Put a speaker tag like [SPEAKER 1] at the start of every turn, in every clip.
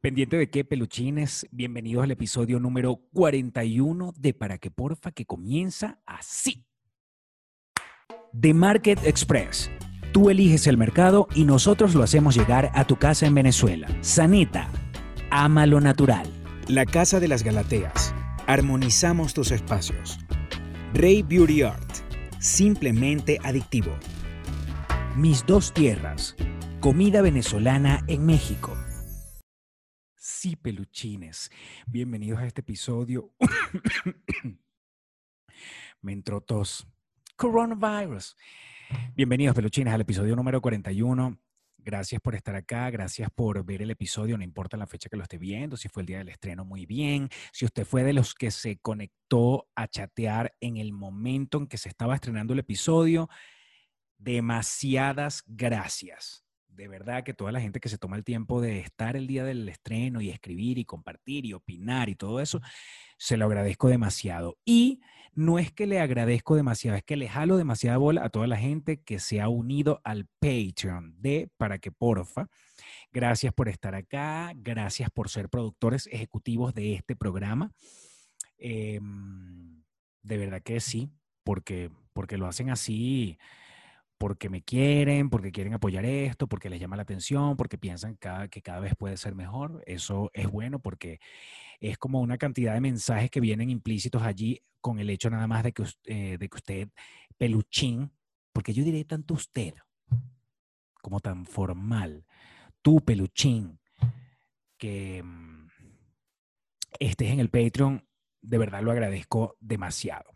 [SPEAKER 1] Pendiente de qué, peluchines, bienvenidos al episodio número 41 de Para que Porfa, que comienza así. The Market Express. Tú eliges el mercado y nosotros lo hacemos llegar a tu casa en Venezuela. Sanita, ama lo natural. La Casa de las Galateas. Armonizamos tus espacios. Rey Beauty Art. Simplemente adictivo. Mis dos tierras. Comida venezolana en México. Sí, peluchines. Bienvenidos a este episodio. Me entró tos. Coronavirus. Bienvenidos, peluchines, al episodio número 41. Gracias por estar acá, gracias por ver el episodio, no importa la fecha que lo esté viendo, si fue el día del estreno, muy bien. Si usted fue de los que se conectó a chatear en el momento en que se estaba estrenando el episodio, demasiadas gracias de verdad que toda la gente que se toma el tiempo de estar el día del estreno y escribir y compartir y opinar y todo eso, se lo agradezco demasiado. Y no es que le agradezco demasiado, es que le jalo demasiada bola a toda la gente que se ha unido al Patreon de Para que Porfa. Gracias por estar acá, gracias por ser productores ejecutivos de este programa. Em, de verdad que sí, porque, porque lo hacen así porque me quieren, porque quieren apoyar esto, porque les llama la atención, porque piensan que cada vez puede ser mejor. Eso es bueno porque es como una cantidad de mensajes que vienen implícitos allí con el hecho nada más de que, eh, de que usted, peluchín, porque yo diré tanto usted como tan formal, tú, peluchín, que mm, estés en el Patreon, de verdad lo agradezco demasiado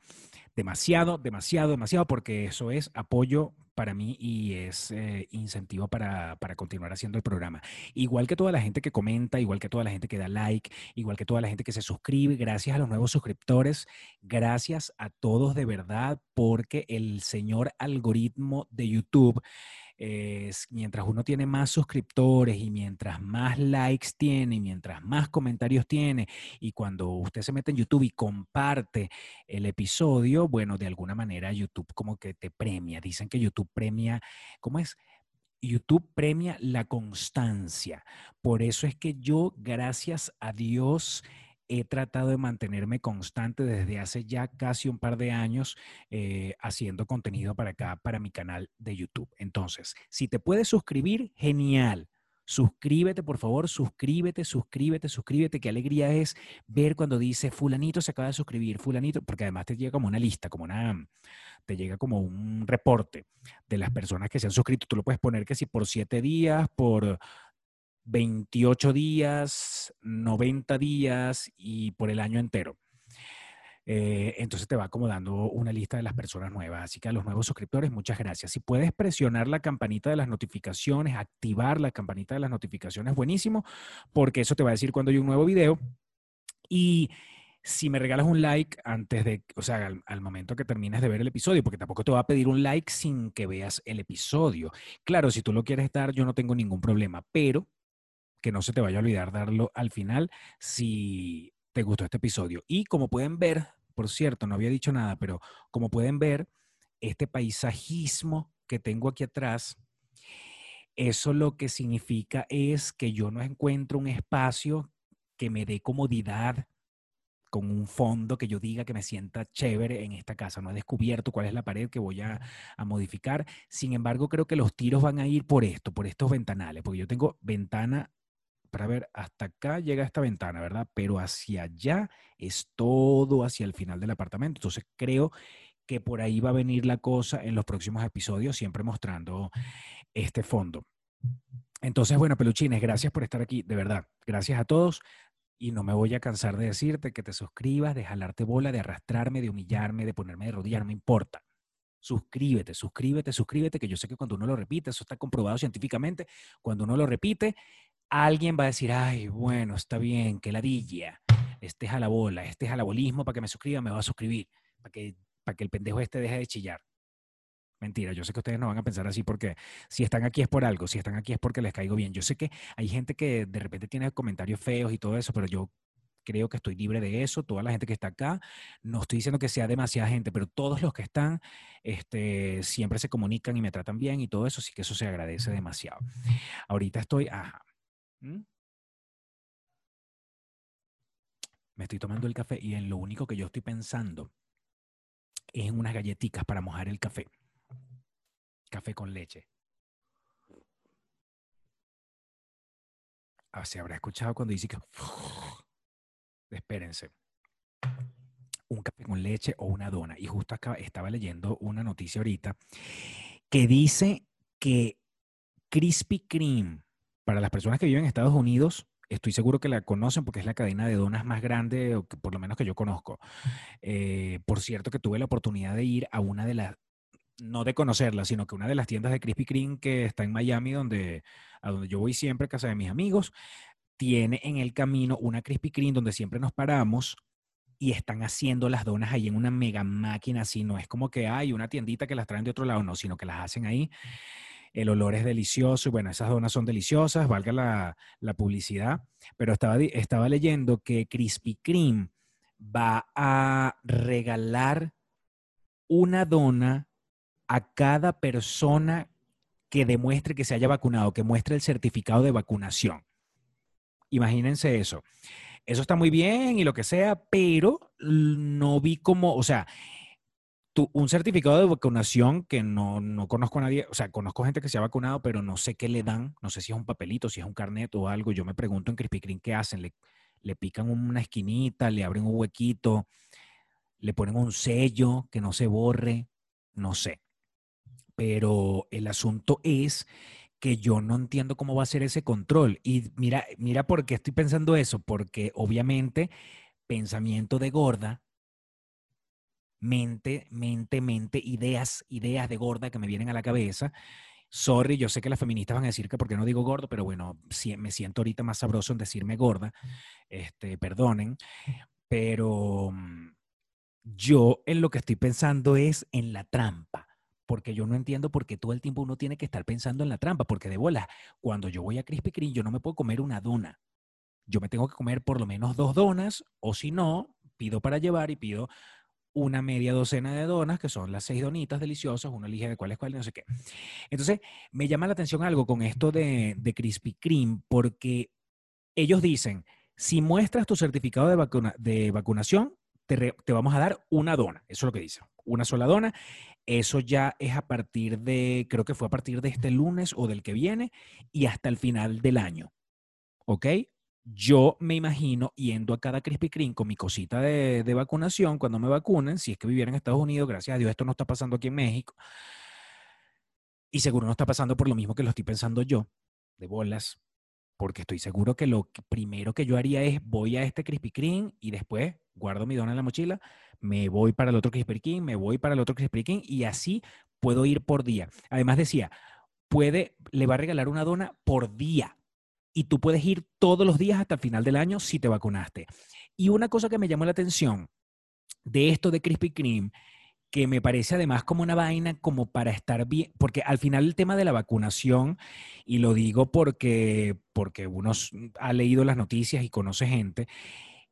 [SPEAKER 1] demasiado, demasiado, demasiado, porque eso es apoyo para mí y es eh, incentivo para, para, continuar haciendo el programa. Igual que toda la gente que comenta, igual que toda la gente que da like, igual que toda la gente que se suscribe, gracias a los nuevos suscriptores, gracias a todos de verdad, porque el señor algoritmo de YouTube mientras uno tiene más suscriptores y mientras más likes tiene, y mientras más comentarios tiene, y cuando usted se mete en YouTube y comparte el episodio, bueno, de alguna manera YouTube como que te premia. Dicen que YouTube premia, ¿cómo es? YouTube premia la constancia. Por eso es que yo, gracias a Dios, he tratado de mantenerme constante desde hace ya casi un par de años eh, haciendo contenido para acá, para mi canal de YouTube. Entonces, si te puedes suscribir, genial. Suscríbete, por favor, suscríbete, suscríbete, suscríbete. Qué alegría es ver cuando dice fulanito se acaba de suscribir, fulanito, porque además te llega como una lista, como una, te llega como un reporte de las personas que se han suscrito. Tú lo puedes poner que si por siete días, por 28 días, 90 días y por el año entero. Eh, entonces te va como dando una lista de las personas nuevas. Así que a los nuevos suscriptores, muchas gracias. Si puedes presionar la campanita de las notificaciones, activar la campanita de las notificaciones, buenísimo, porque eso te va a decir cuando hay un nuevo video. Y si me regalas un like antes de, o sea, al, momento que termines de ver el episodio, porque tampoco te va a pedir un like sin que veas el episodio. Claro, si tú lo quieres dar, yo no tengo ningún problema, pero que no se te vaya a olvidar darlo al final si te gustó este episodio. Y como pueden ver, por cierto, no había dicho nada, pero como pueden ver, este paisajismo que tengo aquí atrás, eso lo que significa es que yo no encuentro un espacio que me dé comodidad con un fondo que yo diga que me sienta chévere en esta casa. No he descubierto cuál es la pared que voy a, modificar. Sin embargo, creo que los tiros van a ir por esto, por estos ventanales, porque yo tengo ventana para ver, hasta acá llega esta ventana, ¿verdad? Pero hacia allá es todo hacia el final del apartamento. Entonces creo que por ahí va a venir la cosa en los próximos episodios, siempre mostrando este fondo. Entonces, bueno, peluchines, gracias por estar aquí, de verdad. Gracias a todos. Y no me voy a cansar de decirte que te suscribas, de jalarte bola, de arrastrarme, de humillarme, de ponerme de rodillas, no me importa. Suscríbete, suscríbete, suscríbete, que yo sé que cuando uno lo repite, eso está comprobado científicamente, cuando uno lo repite, alguien va a decir, ay, bueno, está bien, que ladilla, este es a la bola, este es al bolismo, para que me suscriba, me va a suscribir, para que, para que el pendejo este deje de chillar. Mentira, yo sé que ustedes no van a pensar así porque si están aquí es por algo, si están aquí es porque les caigo bien. Yo sé que hay gente que de repente tiene comentarios feos y todo eso, pero yo creo que estoy libre de eso, toda la gente que está acá, no estoy diciendo que sea demasiada gente, pero todos los que están este, siempre se comunican y me tratan bien y todo eso, sí que eso se agradece demasiado. Ahorita estoy, ajá, ¿Mm? me estoy tomando el café y en lo único que yo estoy pensando es en unas galletitas para mojar el café. Café con leche. Ah, se habrá escuchado cuando dice que... Espérense. Un café con leche o una dona. Y justo acá estaba leyendo una noticia ahorita que dice que Krispy Kreme, para las personas que viven en Estados Unidos, estoy seguro que la conocen porque es la cadena de donas más grande, o por lo menos que yo conozco. Eh, por cierto, que tuve la oportunidad de ir a una de las, no de conocerla, sino que una de las tiendas de Krispy Kreme que está en Miami, donde, a donde yo voy siempre, casa de mis amigos, tiene en el camino una Krispy Kreme donde siempre nos paramos y están haciendo las donas ahí en una mega máquina así, no es como que hay una tiendita que las traen de otro lado, no, sino que las hacen ahí el olor es delicioso, y bueno, esas donas son deliciosas, valga la, publicidad, pero estaba, estaba leyendo que Krispy Kreme va a regalar una dona a cada persona que demuestre que se haya vacunado, que muestre el certificado de vacunación. Imagínense eso. Eso está muy bien y lo que sea, pero no vi como, o sea, un certificado de vacunación que no, conozco a nadie, o sea, conozco gente que se ha vacunado, pero no sé qué le dan, no sé si es un papelito, si es un carnet o algo. Yo me pregunto en Krispy Kreme qué hacen, le, le pican una esquinita, le abren un huequito, le ponen un sello que no se borre, no sé. Pero el asunto es que yo no entiendo cómo va a ser ese control. Y mira, mira por qué estoy pensando eso, porque obviamente pensamiento de gorda mente, mente, mente, ideas, ideas de gorda que me vienen a la cabeza. Sorry, yo sé que las feministas van a decir que porque no digo gordo, pero bueno, me siento ahorita más sabroso en decirme gorda. Este, perdonen, pero mm, yo en lo que estoy pensando es en la trampa porque yo no entiendo por qué todo el tiempo uno tiene que estar pensando en la trampa, porque de bola, cuando yo voy a Krispy Kreme, yo no me puedo comer una dona. Yo me tengo que comer por lo menos dos donas, o si no, pido para llevar y pido una media docena de donas, que son las seis donitas deliciosas, uno elige de cuál es cuál no sé qué. Entonces, me llama la atención algo con esto de, de Krispy Kreme, porque ellos dicen, si muestras tu certificado de, vacuna, de vacunación, te, te, vamos a dar una dona. Eso es lo que dicen, una sola dona. Eso ya es a partir de, creo que fue a partir de este lunes o del que viene y hasta el final del año. ¿Ok? Yo me imagino yendo a cada Krispy Kreme con mi cosita de, vacunación cuando me vacunen, si es que viviera en Estados Unidos, gracias a Dios esto no está pasando aquí en México. Y seguro no está pasando por lo mismo que lo estoy pensando yo, de bolas, porque estoy seguro que lo primero que yo haría es voy a este Krispy Kreme y después guardo mi dona en la mochila, me voy para el otro Krispy Kreme, me voy para el otro Krispy Kreme y así puedo ir por día. Además decía, puede, le va a regalar una dona por día y tú puedes ir todos los días hasta el final del año si te vacunaste. Y una cosa que me llamó la atención de esto de Krispy Kreme, que me parece además como una vaina como para estar bien, porque al final el tema de la vacunación, y lo digo porque, porque uno ha leído las noticias y conoce gente,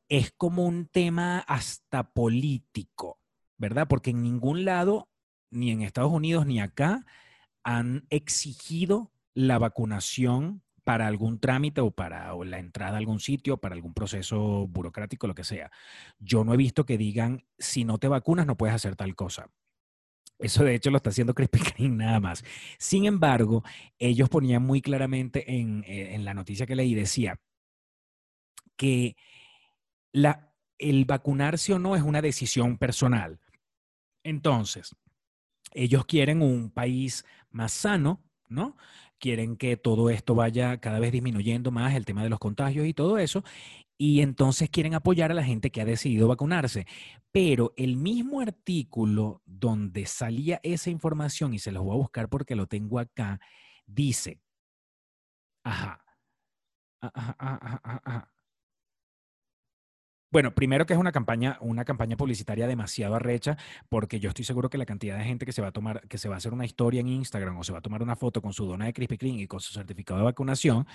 [SPEAKER 1] es como un tema hasta político, ¿verdad? Porque en ningún lado, ni en Estados Unidos ni acá, han exigido la vacunación para algún trámite o para la entrada a algún sitio, para algún proceso burocrático, lo que sea. Yo no he visto que digan, si no te vacunas no puedes hacer tal cosa. Eso de hecho lo está haciendo Krispy Kreme nada más. Sin embargo, ellos ponían muy claramente en, eh, la noticia que leí, decía que el vacunarse o no es una decisión personal. Entonces, ellos quieren un país más sano, ¿no? Quieren que todo esto vaya cada vez disminuyendo más, el tema de los contagios y todo eso, y entonces quieren apoyar a la gente que ha decidido vacunarse. Pero el mismo artículo donde salía esa información, y se los voy a buscar porque lo tengo acá, dice, ajá, ajá, ajá, ajá, bueno, primero que es una campaña, una campaña publicitaria demasiado arrecha, porque yo estoy seguro que la cantidad de gente que se va a tomar, que se va a hacer una historia en Instagram o se va a tomar una foto con su dona de Krispy Kreme y con su certificado de vacunación,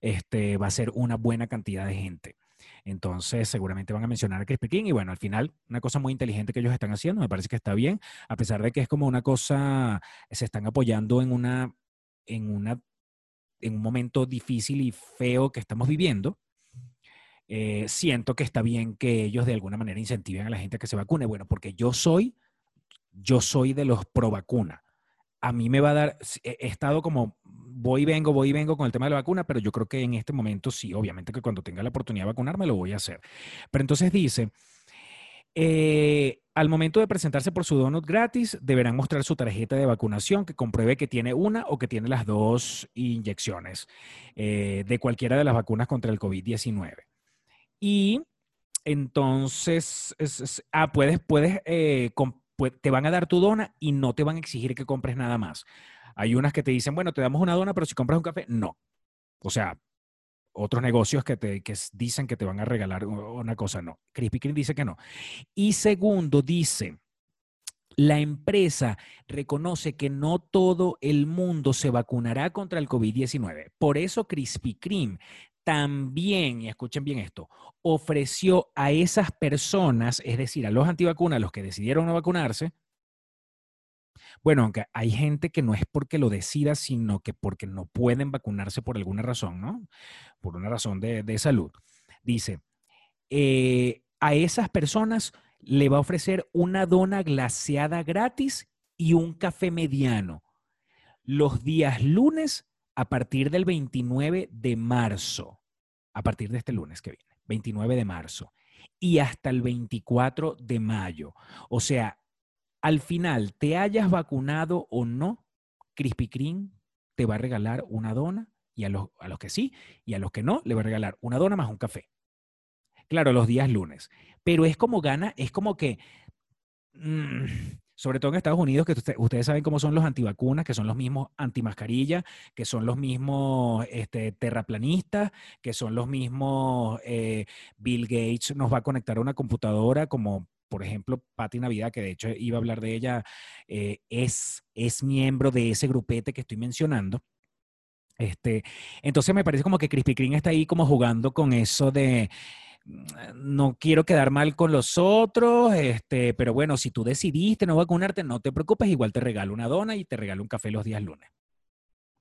[SPEAKER 1] este, va a ser una buena cantidad de gente. Entonces, seguramente van a mencionar a Krispy Kreme y bueno, al final, una cosa muy inteligente que ellos están haciendo, me parece que está bien, a pesar de que es como una cosa, se están apoyando en una, en una, en un momento difícil y feo que estamos viviendo eh, siento que está bien que ellos de alguna manera incentiven a la gente a que se vacune. Bueno, porque yo soy, yo soy de los pro vacuna. A mí me va a dar, he estado como voy y vengo, voy y vengo con el tema de la vacuna, pero yo creo que en este momento sí, obviamente que cuando tenga la oportunidad de vacunarme lo voy a hacer. Pero entonces dice, eh, al momento de presentarse por su donut gratis, deberán mostrar su tarjeta de vacunación que compruebe que tiene una o que tiene las dos inyecciones eh, de cualquiera de las vacunas contra el COVID-19. Y entonces, ah, puedes, puedes, eh, te van a dar tu dona y no te van a exigir que compres nada más. Hay unas que te dicen, bueno, te damos una dona, pero si compras un café, no. O sea, otros negocios que, te, que dicen que te van a regalar una cosa, no. Krispy Kreme dice que no. Y segundo, dice, la empresa reconoce que no todo el mundo se vacunará contra el COVID-19. Por eso Krispy Kreme también, y escuchen bien esto, ofreció a esas personas, es decir, a los antivacunas, los que decidieron no vacunarse, bueno, aunque hay gente que no es porque lo decida, sino que porque no pueden vacunarse por alguna razón, ¿no? Por una razón de, salud. Dice, eh, a esas personas le va a ofrecer una dona glaseada gratis y un café mediano los días lunes a partir del 29 de marzo, a partir de este lunes que viene, 29 de marzo, y hasta el 24 de mayo. O sea, al final, te hayas vacunado o no, Krispy Kreme te va a regalar una dona y a los, a los que sí y a los que no le va a regalar una dona más un café. Claro, los días lunes. Pero es como gana, es como que, mm, sobre todo en Estados Unidos, que ustedes saben cómo son los antivacunas, que son los mismos antimascarilla, que son los mismos este, terraplanistas, que son los mismos eh, Bill Gates nos va a conectar a una computadora como por ejemplo, Patti Navidad, que de hecho iba a hablar de ella, eh, es, es miembro de ese grupete que estoy mencionando. Este, entonces me parece como que Crispy Kreme está ahí como jugando con eso de no quiero quedar mal con los otros, este, pero bueno, si tú decidiste no vacunarte, no te preocupes, igual te regalo una dona y te regalo un café los días lunes.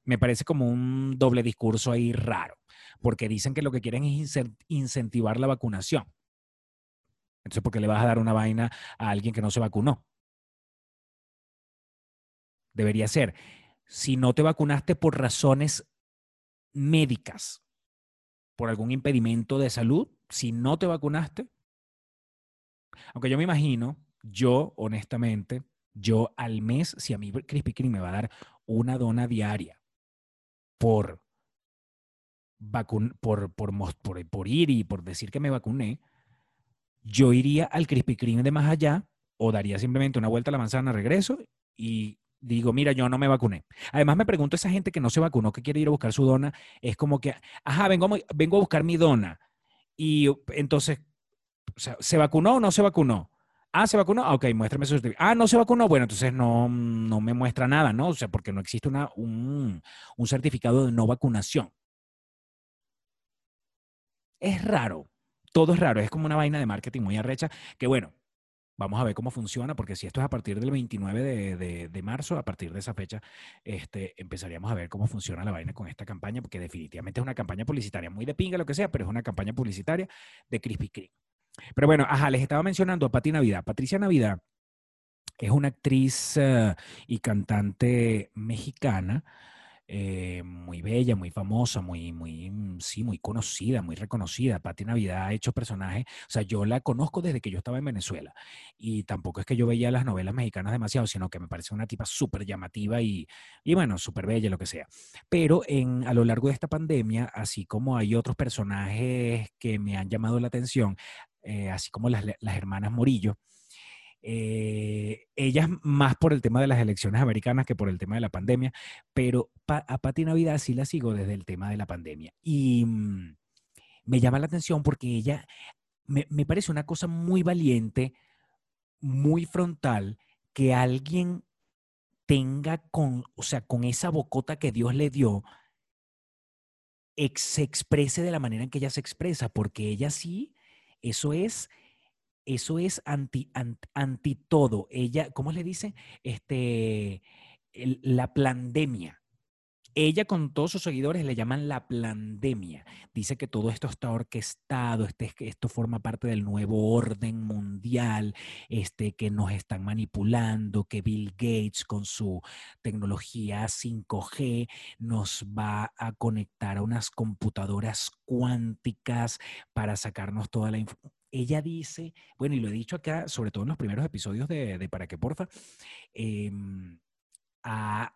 [SPEAKER 1] Me parece como un doble discurso ahí raro, porque dicen que lo que quieren es incentivar la vacunación. Entonces, ¿por qué le vas a dar una vaina a alguien que no se vacunó? Debería ser, si no te vacunaste por razones médicas, por algún impedimento de salud, si no te vacunaste, aunque yo me imagino, yo honestamente, yo al mes, si a mí Krispy Kreme me va a dar una dona diaria por, por, por, por ir y por decir que me vacuné, yo iría al Krispy Kreme de más allá o daría simplemente una vuelta a la manzana, regreso y digo, mira, yo no me vacuné. Además, me pregunto esa gente que no se vacunó, que quiere ir a buscar su dona, es como que, ajá, vengo, vengo a buscar mi dona. Y entonces, ¿se vacunó o no se vacunó? Ah, ¿se vacunó? Ah, ok, muéstrame su Ah, no se vacunó. Bueno, entonces no, no me muestra nada, ¿no? O sea, porque no existe una, un, un certificado de no vacunación. Es raro todo es raro, es como una vaina de marketing muy arrecha, que bueno, vamos a ver cómo funciona, porque si esto es a partir del 29 de, marzo, a partir de esa fecha, este, empezaríamos a ver cómo funciona la vaina con esta campaña, porque definitivamente es una campaña publicitaria, muy de pinga, lo que sea, pero es una campaña publicitaria de Krispy Kreme. Pero bueno, ajá, les estaba mencionando a Pati Navidad. Patricia Navidad es una actriz eh, y cantante mexicana eh, muy bella, muy famosa, muy, muy, mm, sí, muy conocida, muy reconocida. Patti Navidad ha hecho personajes, o sea, yo la conozco desde que yo estaba en Venezuela y tampoco es que yo veía las novelas mexicanas demasiado, sino que me parece una tipa súper llamativa y, y bueno, súper bella, lo que sea. Pero a lo largo de esta pandemia, así como hay otros personajes que me han llamado la atención, eh, así como las, las hermanas Morillo, eh, ellas más por el tema de las elecciones americanas que por el tema de la pandemia, pero a Pati Navidad sí la sigo desde el tema de la pandemia. Y mm, me llama la atención porque ella me, me, parece una cosa muy valiente, muy frontal, que alguien tenga con, o sea, con esa bocota que Dios le dio, se exprese de la manera en que ella se expresa, porque ella sí, eso es eso es anti, anti, todo. Ella, ¿cómo le dice? Este, la pandemia. ella con todos sus seguidores le llaman la pandemia. Dice que todo esto está orquestado, este, esto forma parte del nuevo orden mundial, este, que nos están manipulando, que Bill Gates con su tecnología 5G nos va a conectar a unas computadoras cuánticas para sacarnos toda la información ella dice, bueno, y lo he dicho acá, sobre todo en los primeros episodios de, Para qué Porfa, em, a,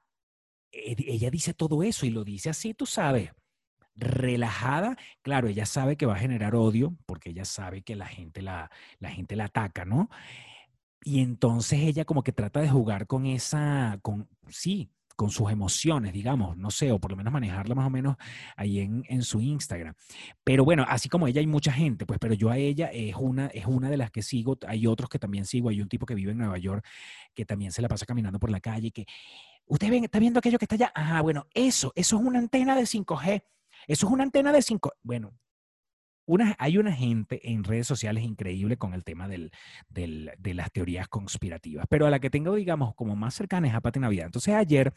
[SPEAKER 1] ella dice todo eso y lo dice así, tú sabes, relajada. Claro, ella sabe que va a generar odio porque ella sabe que la gente la, la gente la ataca, ¿no? Y entonces ella como que trata de jugar con esa, con, sí, con sus emociones, digamos, no sé, o por lo menos manejarla más o menos ahí en, en, su Instagram. Pero bueno, así como ella hay mucha gente, pues, pero yo a ella es una, es una de las que sigo, hay otros que también sigo, hay un tipo que vive en Nueva York que también se la pasa caminando por la calle y que ¿Usted está viendo aquello que está allá? Ah, bueno, eso, eso es una antena de 5G. Eso es una antena de 5 Bueno, hay una gente en redes sociales increíble con el tema de las teorías conspirativas, pero a la que tengo, digamos, como más cercana es a Pati Navidad. Entonces ayer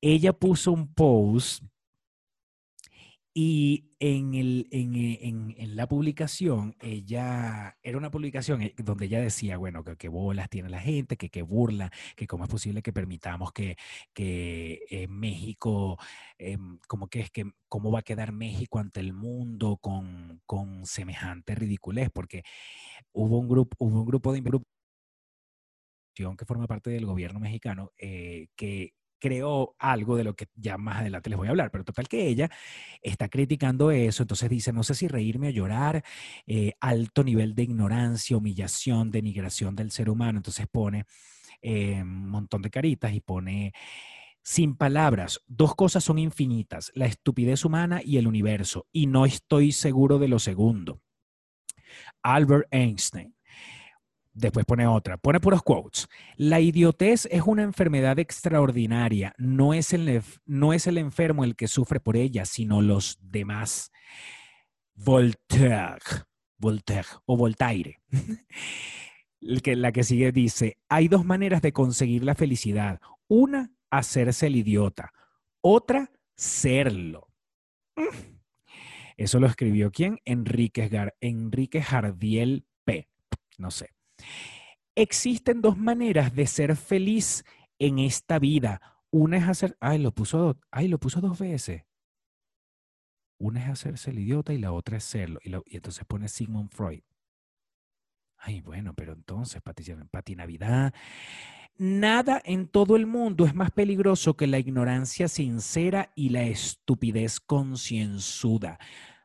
[SPEAKER 1] ella puso un post y en, el, en, eh, en, en, la publicación, ella, era una publicación eh, donde ella decía, bueno, que qué bolas tiene la gente, que qué burla, que cómo es posible que permitamos que, que eh, México, em, como que es que, cómo va a quedar México ante el mundo con, con semejante ridiculez, porque hubo un grupo, hubo un grupo de que forma parte del gobierno mexicano que creó algo de lo que ya más adelante les voy a hablar, pero total que ella está criticando eso, entonces dice, no sé si reírme o llorar, eh, alto nivel de ignorancia, humillación, denigración del ser humano, entonces pone eh, un montón de caritas y pone... Sin palabras, dos cosas son infinitas, la estupidez humana y el universo, y no estoy seguro de lo segundo. Albert Einstein. Después pone otra, pone puros quotes. La idiotez es una enfermedad extraordinaria. No es, el, no es el enfermo el que sufre por ella, sino los demás. Voltaire, Voltaire o Voltaire. la que sigue dice, hay dos maneras de conseguir la felicidad. Una, hacerse el idiota. Otra, serlo. Eso lo escribió quién? Enrique, Enrique Jardiel P. No sé. Existen dos maneras de ser feliz en esta vida. Una es hacer, ay, lo puso, ay, lo puso dos veces. Una es hacerse el idiota y la otra es serlo. Y, y entonces pone Sigmund Freud. Ay, bueno, pero entonces, Pati Navidad. Nada en todo el mundo es más peligroso que la ignorancia sincera y la estupidez concienzuda.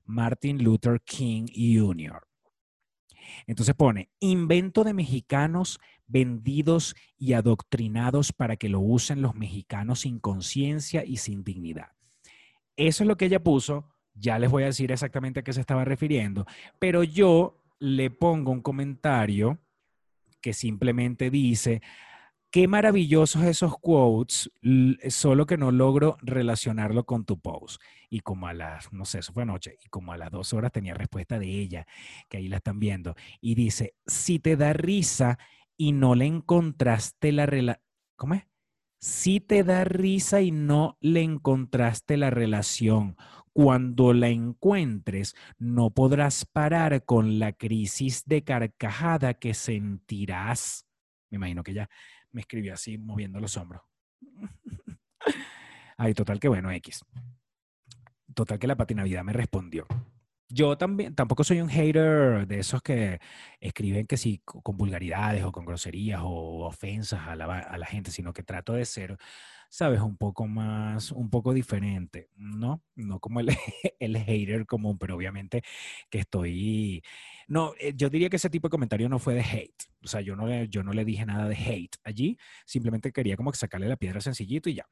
[SPEAKER 1] Martin Luther King Jr. Entonces pone, invento de mexicanos vendidos y adoctrinados para que lo usen los mexicanos sin conciencia y sin dignidad. Eso es lo que ella puso. Ya les voy a decir exactamente a qué se estaba refiriendo, pero yo le pongo un comentario que simplemente dice, qué maravillosos esos quotes, solo que no logro relacionarlo con tu post. Y como a las, no sé, eso fue anoche, y como a las dos horas tenía respuesta de ella, que ahí la están viendo, y dice, si te da risa y no le encontraste la relación, ¿cómo es? Si te da risa y no le encontraste la relación, cuando la encuentres, no podrás parar con la crisis de carcajada que sentirás. Me imagino que ya me escribió así, moviendo los hombros. Ay, total que bueno, X. Total que la patinavidad me respondió. Yo también, tampoco soy un hater de esos que escriben que sí con vulgaridades o con groserías o ofensas a la, gente, sino que trato de ser sabes, un poco más, un poco diferente, ¿no? No como el, el hater común, pero obviamente que estoy, no, eh, yo diría que ese tipo de comentario no fue de hate, o sea, yo no, yo no le dije nada de hate allí, simplemente quería como sacarle la piedra sencillito y ya.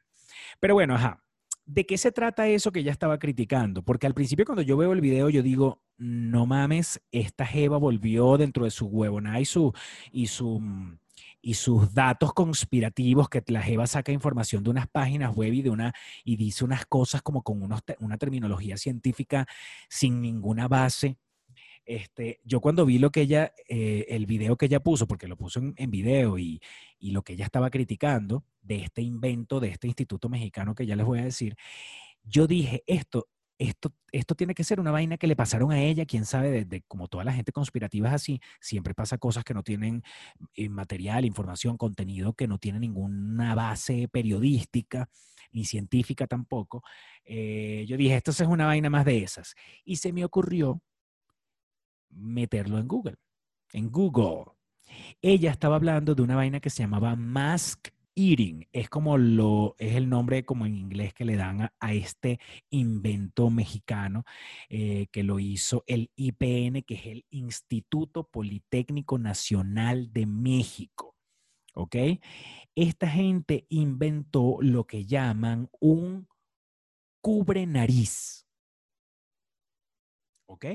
[SPEAKER 1] Pero bueno, ajá. ¿De qué se trata eso que ella estaba criticando? Porque al principio cuando yo veo el video yo digo, no mames, esta Jeva volvió dentro de su huevona y su, y su, mm, y sus datos conspirativos, que la Jeva saca información de unas páginas web y, de una, y dice unas cosas como con una terminología científica sin ninguna base. Este, yo cuando vi lo que ella, eh, el video que ella puso, porque lo puso en, video y, lo que ella estaba criticando de este invento, de este instituto mexicano que ya les voy a decir, yo dije, esto, esto, esto tiene que ser una vaina que le pasaron a ella, quién sabe, de, como toda la gente conspirativa es así, siempre pasa cosas que no tienen eh, material, información, contenido, que no tienen ninguna base periodística ni científica tampoco. Eh, yo dije, esto es una vaina más de esas. Y se me ocurrió meterlo en Google. En Google. Ella estaba hablando de una vaina que se llamaba Mask Eating. Es como lo, es el nombre como en inglés que le dan a, este invento mexicano eh, que lo hizo el IPN, que es el Instituto Politécnico Nacional de México. ¿Ok? Esta gente inventó lo que llaman un cubre nariz. ¿Ok?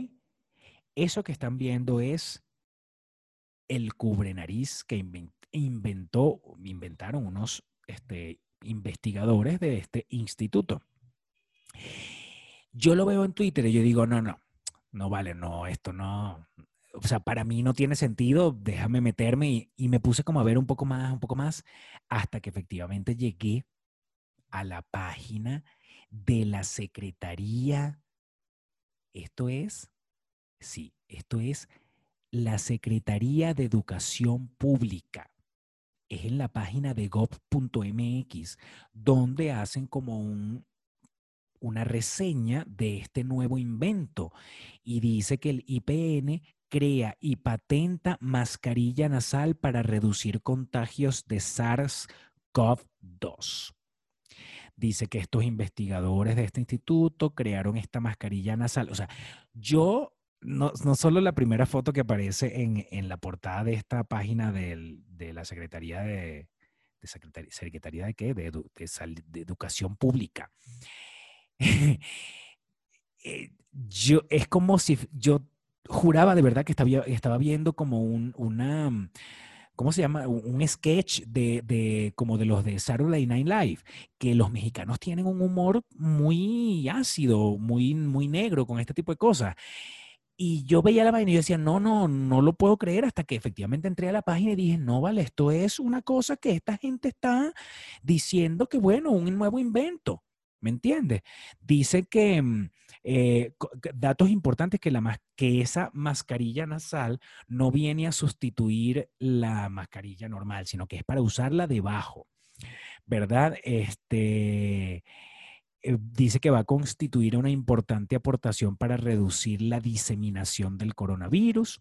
[SPEAKER 1] Eso que están viendo es el cubre nariz que inventó, inventaron unos este, investigadores de este instituto. Yo lo veo en Twitter y yo digo, no, no, no vale, no, esto no, o sea, para mí no tiene sentido, déjame meterme y, y, me puse como a ver un poco más, un poco más, hasta que efectivamente llegué a la página de la Secretaría. Esto es Sí, esto es la Secretaría de Educación Pública. Es en la página de gov.mx, donde hacen como un, una reseña de este nuevo invento y dice que el IPN crea y patenta mascarilla nasal para reducir contagios de SARS-CoV-2. Dice que estos investigadores de este instituto crearon esta mascarilla nasal. O sea, yo no, no, solo la primera foto que aparece en, en la portada de esta página del, de la Secretaría de, de Secretaría, de qué? De, de, Educación Pública. Eh, yo, es como si yo juraba de verdad que estaba, estaba viendo como un, una, ¿cómo se llama? Un sketch de, de, como de los de Saturday Night Live, que los mexicanos tienen un humor muy ácido, muy, muy negro con este tipo de cosas. Y yo veía la página y yo decía, no, no, no lo puedo creer hasta que efectivamente entré a la página y dije, no, vale, esto es una cosa que esta gente está diciendo que, bueno, un nuevo invento. ¿Me entiendes? Dice que mm, eh, datos importantes que, la, que esa mascarilla nasal no viene a sustituir la mascarilla normal, sino que es para usarla debajo, ¿verdad? Este, dice que va a constituir una importante aportación para reducir la diseminación del coronavirus.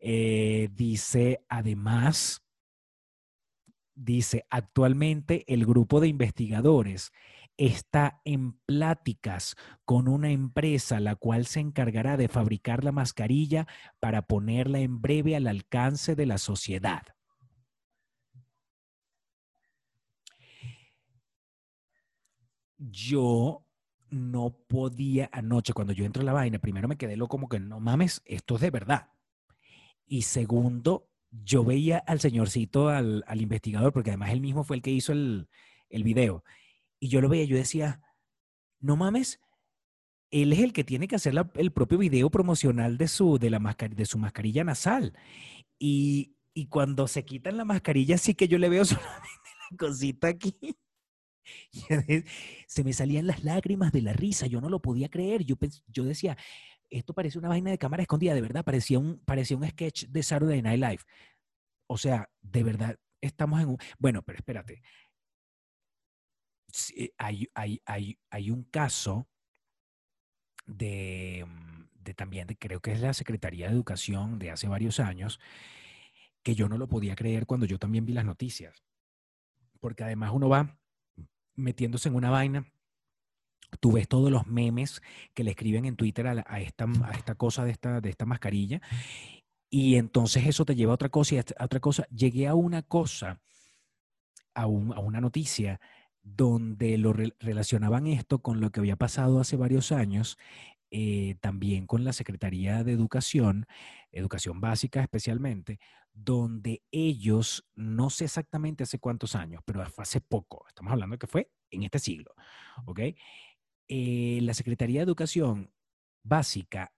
[SPEAKER 1] Eh, dice además, dice, actualmente el grupo de investigadores está en pláticas con una empresa la cual se encargará de fabricar la mascarilla para ponerla en breve al alcance de la sociedad. Yo no podía anoche, cuando yo entro a la vaina, primero me quedé loco como que no mames, esto es de verdad. Y segundo, yo veía al señorcito, al, investigador, porque además él mismo fue el que hizo el, el video. Y yo lo veía, yo decía, no mames, él es el que tiene que hacer el propio video promocional de su, de, la de su mascarilla nasal. Y, y, cuando se quitan la mascarilla, sí que yo le veo solamente la cosita aquí. se me salían las lágrimas de la risa, yo no lo podía creer, yo, yo decía, esto parece una vaina de cámara escondida, de verdad, parecía un, parecía un sketch de Saturday Night Live. O sea, de verdad, estamos en un... Bueno, pero espérate. hay, hay, hay, hay, un caso de, de también, de, creo que es la Secretaría de Educación de hace varios años, que yo no lo podía creer cuando yo también vi las noticias. Porque además uno va metiéndose en una vaina, tú ves todos los memes que le escriben en Twitter a, esta, a esta cosa de esta, de esta mascarilla, y entonces eso te lleva a otra cosa y a otra cosa. Llegué a una cosa, a, una noticia donde lo relacionaban esto con lo que había pasado hace varios años, eh, también con la Secretaría de Educación, Educación Básica especialmente, donde ellos, no sé exactamente hace cuántos años, pero fue hace poco, estamos hablando que fue en este siglo, ¿ok? Eh, la Secretaría de Educación Básica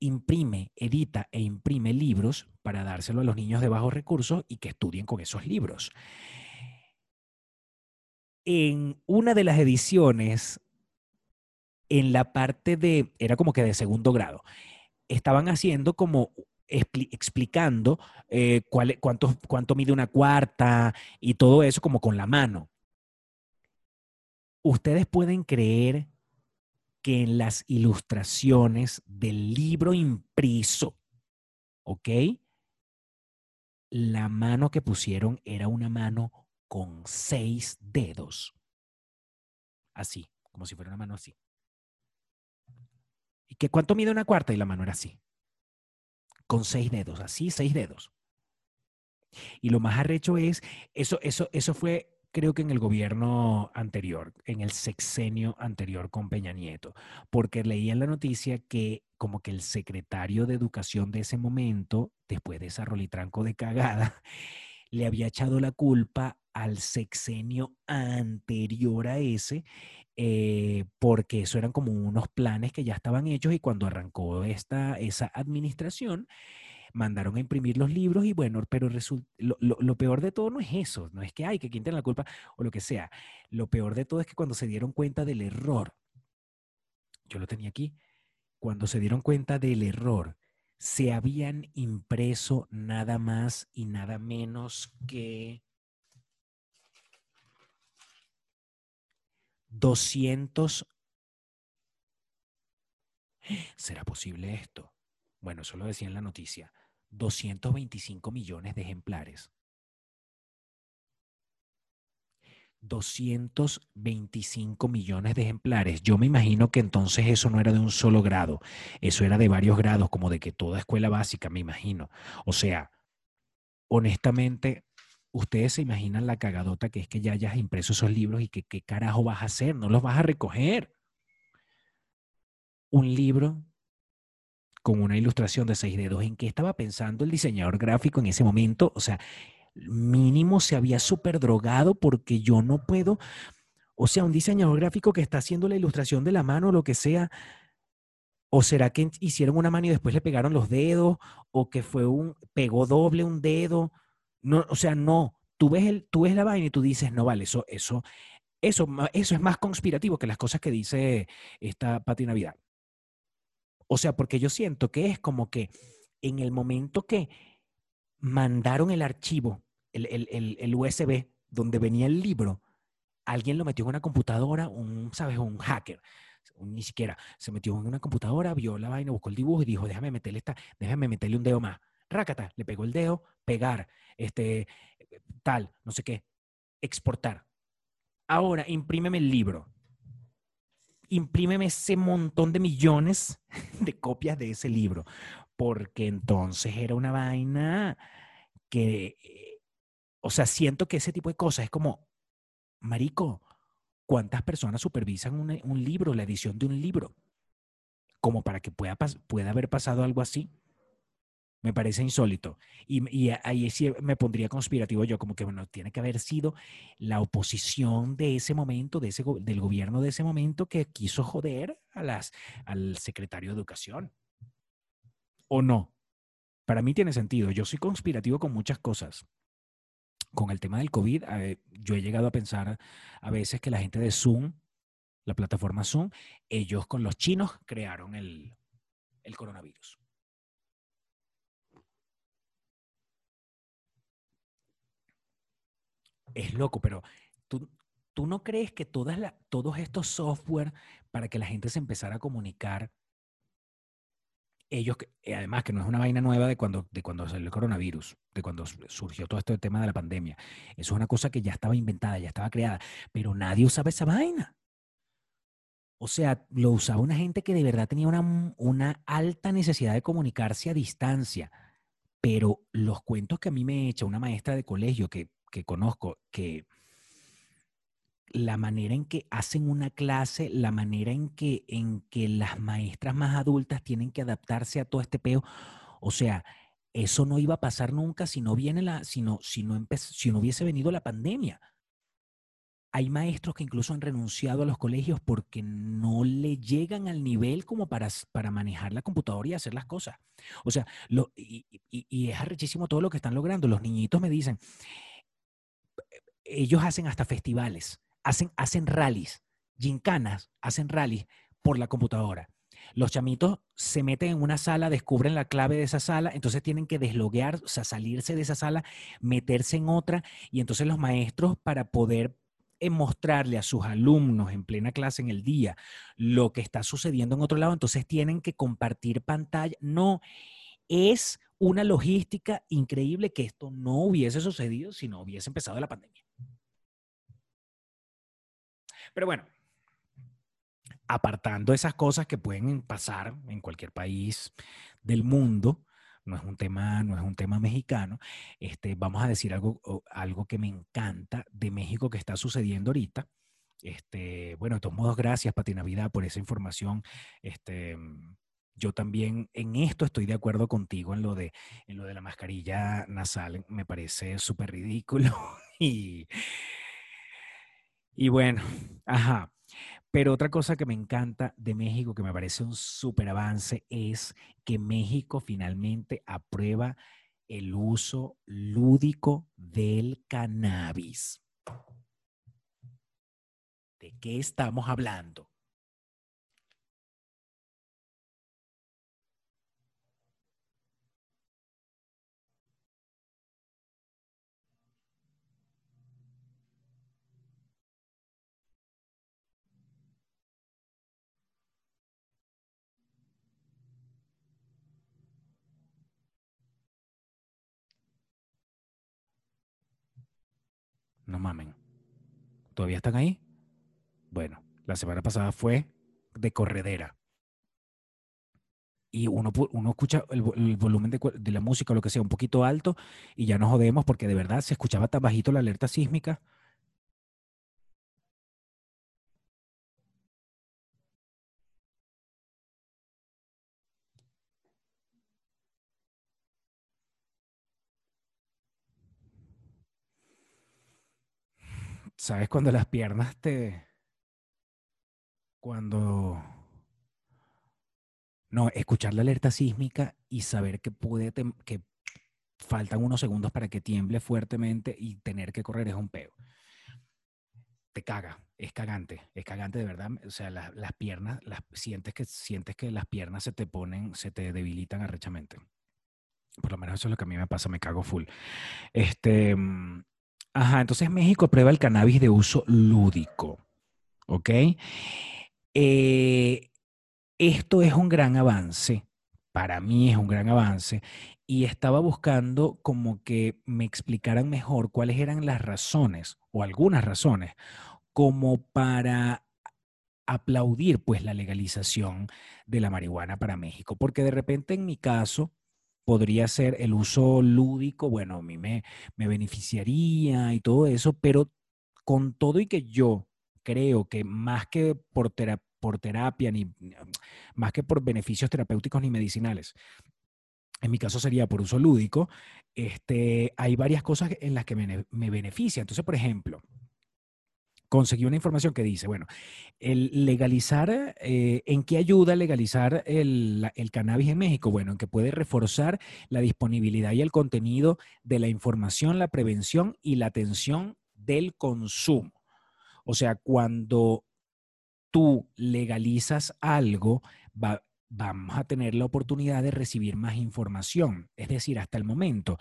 [SPEAKER 1] imprime, edita e imprime libros para dárselo a los niños de bajos recursos y que estudien con esos libros. En una de las ediciones, en la parte de, era como que de segundo grado, estaban haciendo como explicando eh, cuál, cuánto, cuánto mide una cuarta y todo eso como con la mano. Ustedes pueden creer que en las ilustraciones del libro impreso, ¿ok? La mano que pusieron era una mano con seis dedos. Así, como si fuera una mano así. ¿Y que cuánto mide una cuarta? Y la mano era así. Con seis dedos, así, seis dedos. Y lo más arrecho es, eso, eso, eso fue creo que en el gobierno anterior, en el sexenio anterior con Peña Nieto, porque leí en la noticia que como que el secretario de educación de ese momento, después de esa rolitranco de cagada, le había echado la culpa al sexenio anterior a ese, eh, porque eso eran como unos planes que ya estaban hechos y cuando arrancó esta, esa administración, mandaron a imprimir los libros y bueno, pero lo, lo, peor de todo no es eso, no es que hay que quien tenga la culpa o lo que sea. Lo peor de todo es que cuando se dieron cuenta del error, yo lo tenía aquí, cuando se dieron cuenta del error, se habían impreso nada más y nada menos que 200. ¿Será posible esto? Bueno, eso lo decía en la noticia. 225 millones de ejemplares. 225 millones de ejemplares. Yo me imagino que entonces eso no era de un solo grado, eso era de varios grados, como de que toda escuela básica, me imagino. O sea, honestamente, ustedes se imaginan la cagadota que es que ya hayas impreso esos libros y que qué carajo vas a hacer, no los vas a recoger. Un libro con una ilustración de seis dedos. ¿En qué estaba pensando el diseñador gráfico en ese momento? O sea, mínimo se había súper drogado porque yo no puedo, o sea, un diseñador gráfico que está haciendo la ilustración de la mano o lo que sea, o será que hicieron una mano y después le pegaron los dedos, o que fue un, pegó doble un dedo, no, o sea, no, tú ves, el, tú ves la vaina y tú dices, no vale, eso, eso, eso, eso es más conspirativo que las cosas que dice esta Pati Navidad. O sea, porque yo siento que es como que en el momento que mandaron el archivo, el, USB, donde venía el libro, alguien lo metió en una computadora, un, ¿sabes? Un hacker. Ni siquiera se metió en una computadora, vio la vaina, buscó el dibujo y dijo, déjame meterle esta, déjame meterle un dedo más. Rácata, le pegó el dedo, pegar, este, tal, no sé qué, exportar. Ahora, imprímeme el libro imprímeme ese montón de millones de copias de ese libro, porque entonces era una vaina que, o sea, siento que ese tipo de cosas es como, Marico, ¿cuántas personas supervisan un, libro, la edición de un libro? Como para que pueda, pueda haber pasado algo así. Me parece insólito. Y, ahí sí me pondría conspirativo yo, como que, bueno, tiene que haber sido la oposición de ese momento, de ese, del gobierno de ese momento, que quiso joder a las, al secretario de Educación. ¿O no? Para mí tiene sentido. Yo soy conspirativo con muchas cosas. Con el tema del COVID, eh, yo he llegado a pensar a veces que la gente de Zoom, la plataforma Zoom, ellos con los chinos crearon el coronavirus. Es loco, pero tú, tú no crees que todas todos estos software para que la gente se empezara a comunicar, ellos, eh, además que no es una vaina nueva de cuando, de cuando salió el coronavirus, de cuando surgió todo este tema de la pandemia, eso es una cosa que ya estaba inventada, ya estaba creada, pero nadie usaba esa vaina. O sea, lo usaba una gente que de verdad tenía una, una alta necesidad de comunicarse a distancia. Pero los cuentos que a mí me echa una maestra de colegio que que conozco que la manera en que hacen una clase, la manera en que, en que las maestras más adultas tienen que adaptarse a todo este peo, o sea, eso no iba a pasar nunca si no viene la, si no, si no, si no hubiese venido la pandemia. hay maestros que incluso han renunciado a los colegios porque no le llegan al nivel como para, para manejar la computadora y hacer las cosas. O sea, lo, y, y, es arrechísimo todo lo que están logrando. Los niñitos me dicen, ellos hacen hasta festivales, hacen, hacen rallies, gincanas, hacen rallies por la computadora. Los chamitos se meten en una sala, descubren la clave de esa sala, entonces tienen que desloguear, o sea, salirse de esa sala, meterse en otra, y entonces los maestros para poder en mostrarle a sus alumnos en plena clase en el día lo que está sucediendo en otro lado, entonces tienen que compartir pantalla. No, es una logística increíble que esto no hubiese sucedido si no hubiese empezado la pandemia. Pero bueno, apartando esas cosas que pueden pasar en cualquier país del mundo, no es un tema, no es un tema mexicano. Este, vamos a decir algo, algo que me encanta de México que está sucediendo ahorita. Este, bueno, de todos modos, gracias, Pati Navidad, por esa información. Este, yo también en esto estoy de acuerdo contigo en lo de, en lo de la mascarilla nasal. Me parece súper ridículo. y, y bueno, ajá. Pero otra cosa que me encanta de México, que me parece un súper avance, es que México finalmente aprueba el uso lúdico del cannabis. ¿De qué estamos hablando? No mamen. ¿Todavía están ahí? Bueno, la semana pasada fue de corredera. Y uno, uno escucha el, volumen de, de, la música o lo que sea un poquito alto y ya nos jodemos porque de verdad se escuchaba tan bajito la alerta sísmica. ¿Sabes cuando las piernas te... Cuando... No, escuchar la alerta sísmica y saber que puede que faltan unos segundos para que tiemble fuertemente y tener que correr es un peo. Te caga, es cagante, es cagante de verdad. O sea, las piernas, las, sientes, que, sientes que las piernas se te ponen, se te debilitan arrechamente. Por lo menos eso es lo que a mí me pasa, me cago full. Este, mm, Ajá, entonces México aprueba el cannabis de uso lúdico. ¿Ok? Eh, esto es un gran avance. Para mí es un gran avance. Y estaba buscando como que me explicaran mejor cuáles eran las razones, o algunas razones, como para aplaudir pues la legalización de la marihuana para México. Porque de repente en mi caso, podría ser el uso lúdico, bueno, a mí me, me beneficiaría y todo eso, pero con todo y que yo creo que más que por, por terapia, ni más que por beneficios terapéuticos ni medicinales, en mi caso sería por uso lúdico, este, hay varias cosas en las que me, me beneficia. Entonces, por ejemplo, conseguí una información que dice, bueno, el legalizar, eh, ¿en qué ayuda legalizar el, el, cannabis en México? Bueno, en que puede reforzar la disponibilidad y el contenido de la información, la prevención y la atención del consumo. O sea, cuando tú legalizas algo, vamos a tener la oportunidad de recibir más información. Es decir, hasta el momento,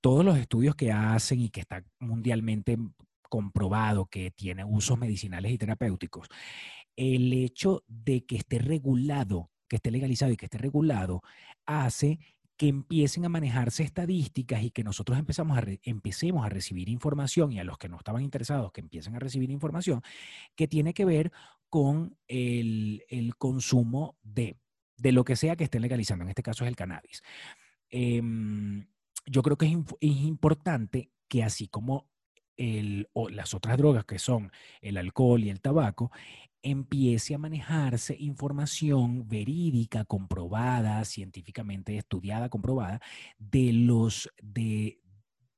[SPEAKER 1] todos los estudios que hacen y que están mundialmente comprobado que tiene usos medicinales y terapéuticos, el hecho de que esté regulado, que esté legalizado y que esté regulado, hace que empiecen a manejarse estadísticas y que nosotros empezamos a empecemos a recibir información y a los que no estaban interesados que empiecen a recibir información que tiene que ver con el, consumo de, de, lo que sea que estén legalizando, en este caso es el cannabis. Em, yo creo que es importante que así como las otras drogas que son el alcohol y el tabaco, empiece a manejarse información verídica, comprobada, científicamente estudiada, comprobada, de los de,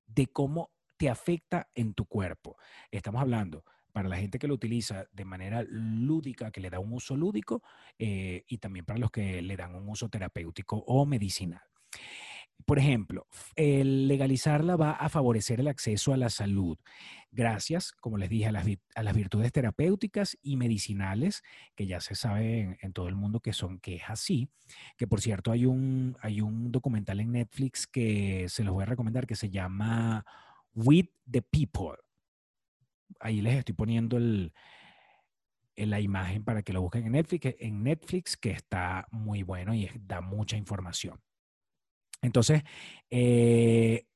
[SPEAKER 1] de cómo te afecta en tu cuerpo. Estamos hablando para la gente que lo utiliza de manera lúdica, que le da un uso lúdico, eh, y también para los que le dan un uso terapéutico o medicinal. Por ejemplo, el legalizarla va a favorecer el acceso a la salud, gracias, como les dije, a las, virtudes terapéuticas y medicinales, que ya se sabe en, todo el mundo que son, que es así. Que por cierto, hay un, hay un documental en Netflix que se los voy a recomendar que se llama With the People. Ahí les estoy poniendo el, la imagen para que lo busquen en Netflix, en Netflix, que está muy bueno y da mucha información. Entonces, eh,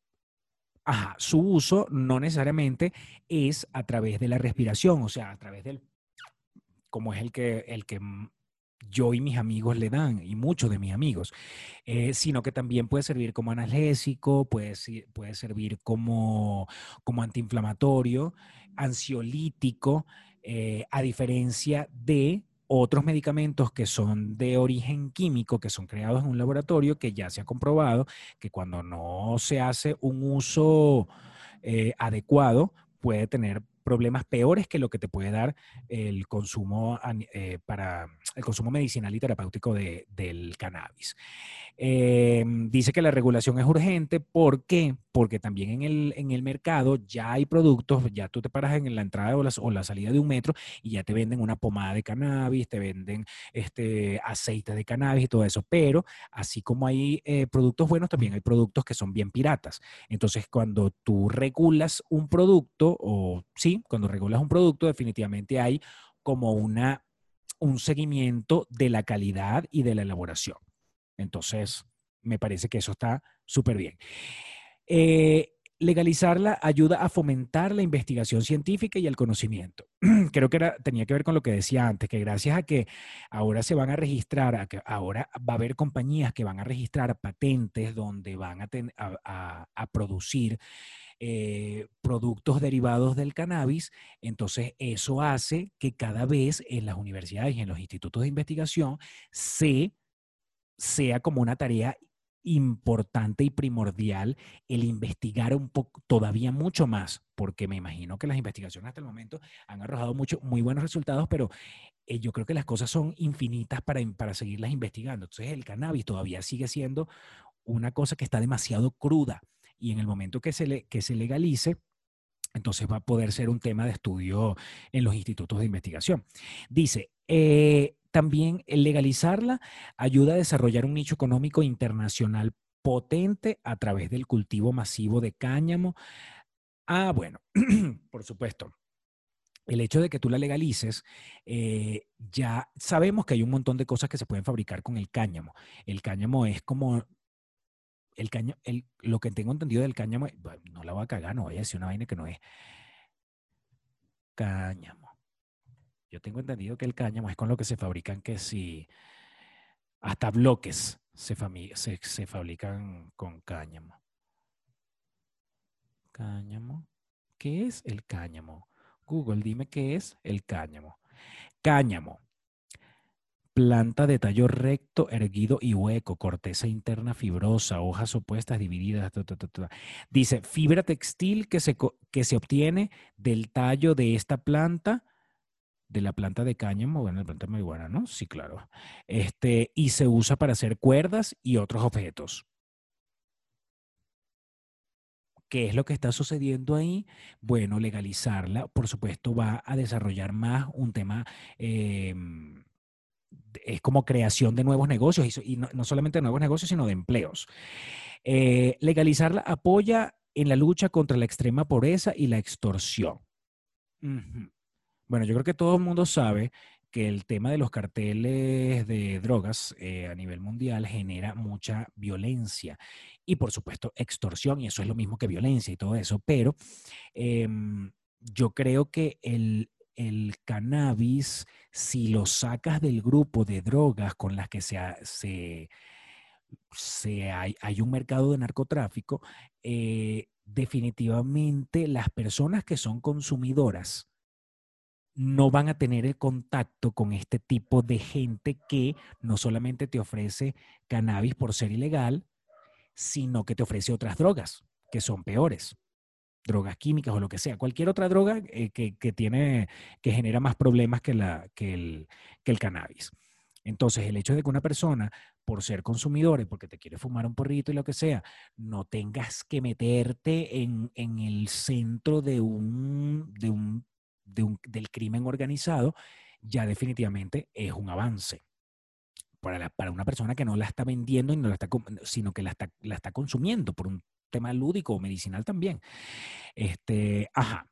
[SPEAKER 1] su uso no necesariamente es a través de la respiración, o sea, a través del, como es el que, el que yo y mis amigos le dan, y muchos de mis amigos, eh, sino que también puede servir como analgésico, puede, puede servir como, como antiinflamatorio, ansiolítico, eh, a diferencia de otros medicamentos que son de origen químico, que son creados en un laboratorio, que ya se ha comprobado que cuando no se hace un uso eh, adecuado, puede tener problemas peores que lo que te puede dar el consumo eh, para el consumo medicinal y terapéutico del cannabis. Em, dice que la regulación es urgente. ¿Por qué? Porque también en el, en el mercado ya hay productos, ya tú te paras en la entrada o la, o la salida de un metro y ya te venden una pomada de cannabis, te venden este aceite de cannabis y todo eso. Pero así como hay eh, productos buenos, también hay productos que son bien piratas. Entonces, cuando tú regulas un producto, o sí, cuando regulas un producto, definitivamente hay como una, un seguimiento de la calidad y de la elaboración. Entonces, me parece que eso está súper bien. Eh, legalizarla ayuda a fomentar la investigación científica y el conocimiento. Creo que tenía que ver con lo que decía antes, que gracias a que ahora se van a registrar, ahora va a haber compañías que van a registrar patentes donde van a, producir eh, productos derivados del cannabis, entonces eso hace que cada vez en las universidades y en los institutos de investigación se sea como una tarea importante y primordial el investigar un poco, todavía mucho más, porque me imagino que las investigaciones hasta el momento han arrojado mucho, muy buenos resultados, pero eh, yo creo que las cosas son infinitas para, para seguirlas investigando. Entonces el cannabis todavía sigue siendo una cosa que está demasiado cruda y en el momento que se, le, que se legalice, entonces va a poder ser un tema de estudio en los institutos de investigación. Dice, eh, también el legalizarla ayuda a desarrollar un nicho económico internacional potente a través del cultivo masivo de cáñamo. Ah, bueno, por supuesto. El hecho de que tú la legalices, eh, ya sabemos que hay un montón de cosas que se pueden fabricar con el cáñamo. El cáñamo es como el cáñamo, lo que tengo entendido del cáñamo, no la voy a cagar, no voy a decir una vaina que no es. Cáñamo. Yo tengo entendido que el cáñamo es con lo que se fabrican que si hasta bloques se, se, fabrican con cáñamo. Cáñamo. ¿Qué es el cáñamo? Google, dime qué es el cáñamo. Cáñamo. Planta de tallo recto, erguido y hueco, corteza interna fibrosa, hojas opuestas divididas. Dice, fibra textil que se, que se obtiene del tallo de esta planta de la planta de cáñamo, bueno, la planta de marihuana, ¿no? Sí, claro. Este, y se usa para hacer cuerdas y otros objetos. ¿Qué es lo que está sucediendo ahí? Bueno, legalizarla, por supuesto, va a desarrollar más un tema, em, es como creación de nuevos negocios, y, no, solamente de nuevos negocios, sino de empleos. Eh, legalizarla apoya en la lucha contra la extrema pobreza y la extorsión. Bueno, yo creo que todo el mundo sabe que el tema de los carteles de drogas eh, a nivel mundial genera mucha violencia y por supuesto extorsión, y eso es lo mismo que violencia y todo eso, pero em, yo creo que el, cannabis, si lo sacas del grupo de drogas con las que se, se, hay, un mercado de narcotráfico, eh, definitivamente las personas que son consumidoras, no van a tener el contacto con este tipo de gente que no solamente te ofrece cannabis por ser ilegal, sino que te ofrece otras drogas que son peores. Drogas químicas o lo que sea, cualquier otra droga eh, que, tiene, que genera más problemas que, la, que, el, que el cannabis. Entonces, el hecho de que una persona, por ser consumidor y porque te quiere fumar un porrito y lo que sea, no tengas que meterte en, el centro de un, de un, del crimen organizado, ya definitivamente es un avance. Para, para, una persona que no la está vendiendo y no la está, sino que la está, la está consumiendo por un tema lúdico o medicinal también. Este, ajá.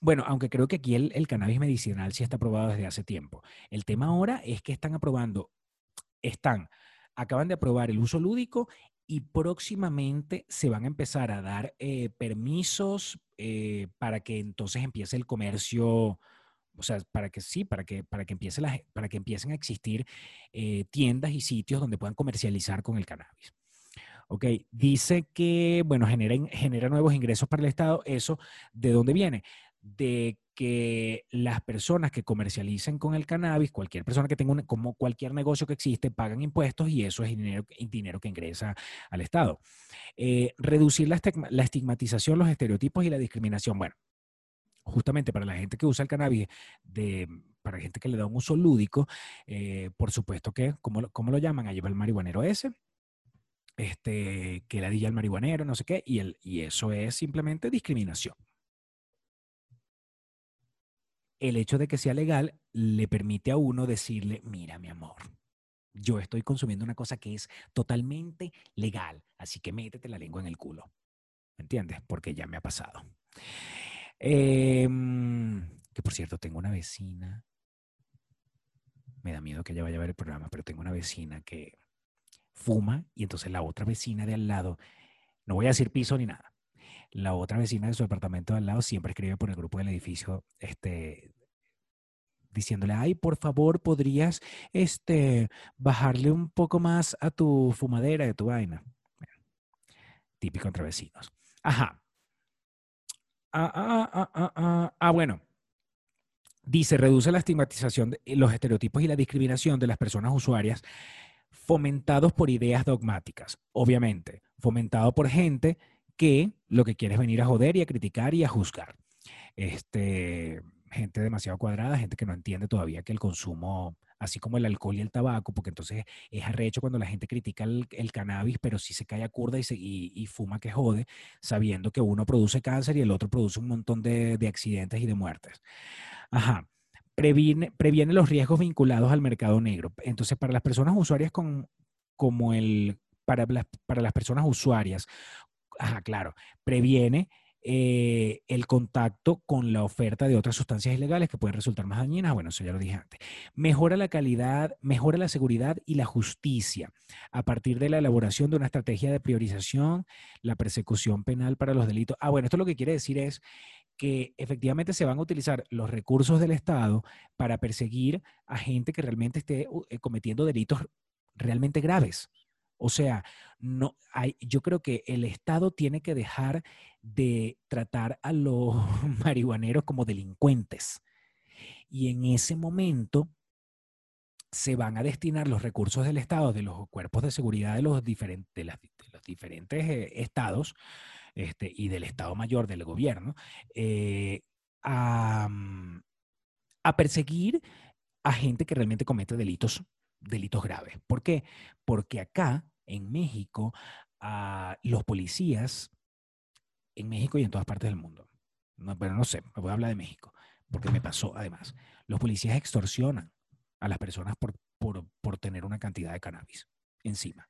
[SPEAKER 1] Bueno, aunque creo que aquí el, cannabis medicinal sí está aprobado desde hace tiempo. El tema ahora es que están aprobando, están, acaban de aprobar el uso lúdico y próximamente se van a empezar a dar eh, permisos eh, para que entonces empiece el comercio, o sea, para que sí, para que, para que, empiece para que empiecen a existir eh, tiendas y sitios donde puedan comercializar con el cannabis. Ok, dice que, bueno, genera, genera nuevos ingresos para el Estado. ¿Eso de dónde viene? de que las personas que comercialicen con el cannabis, cualquier persona que tenga un, como cualquier negocio que existe, pagan impuestos y eso es dinero, dinero que ingresa al Estado. Eh, reducir la, estigmatización, los estereotipos y la discriminación. Bueno, justamente para la gente que usa el cannabis, de, para gente que le da un uso lúdico, eh, por supuesto que, ¿cómo, lo llaman? A llevar el marihuanero ese, este, que la dilla al marihuanero, no sé qué, y, el, y eso es simplemente discriminación el hecho de que sea legal le permite a uno decirle, mira mi amor, yo estoy consumiendo una cosa que es totalmente legal, así que métete la lengua en el culo. ¿Me entiendes? Porque ya me ha pasado. Em, que por cierto, tengo una vecina. Me da miedo que ella vaya a ver el programa, pero tengo una vecina que fuma y entonces la otra vecina de al lado, no voy a decir piso ni nada, la otra vecina de su apartamento de al lado siempre escribe por el grupo del edificio, este, diciéndole, ay, por favor, podrías, este, bajarle un poco más a tu fumadera de tu vaina. típico entre vecinos. Ajá. Ah, ah, ah, ah, ah, ah bueno. Dice, reduce la estigmatización, de, los estereotipos y la discriminación de las personas usuarias fomentados por ideas dogmáticas, obviamente, fomentado por gente que lo que quiere es venir a joder y a criticar y a juzgar. Este, gente demasiado cuadrada, gente que no entiende todavía que el consumo, así como el alcohol y el tabaco, porque entonces es arrecho cuando la gente critica el, cannabis, pero sí se cae a curda y, y, fuma que jode, sabiendo que uno produce cáncer y el otro produce un montón de, accidentes y de muertes. Ajá. Previene, previene los riesgos vinculados al mercado negro. Entonces, para las personas usuarias con, como el, para para las personas usuarias ajá, claro, previene eh, el contacto con la oferta de otras sustancias ilegales que pueden resultar más dañinas. Bueno, eso ya lo dije antes. Mejora la calidad, mejora la seguridad y la justicia a partir de la elaboración de una estrategia de priorización, la persecución penal para los delitos. Ah, bueno, esto lo que quiere decir es que efectivamente se van a utilizar los recursos del Estado para perseguir a gente que realmente esté eh, cometiendo delitos realmente graves. O sea, no hay, yo creo que el Estado tiene que dejar de tratar a los marihuaneros como delincuentes. Y en ese momento se van a destinar los recursos del Estado, de los cuerpos de seguridad de los, diferentes, los diferentes eh, estados este, y del Estado Mayor del gobierno, eh, a, mm, a perseguir a gente que realmente comete delitos delitos graves. ¿Por qué? Porque acá, en México, ah, los policías, en México y en todas partes del mundo, no, pero no sé, voy a hablar de México, porque me pasó además, los policías extorsionan a las personas por, por, tener una cantidad de cannabis encima.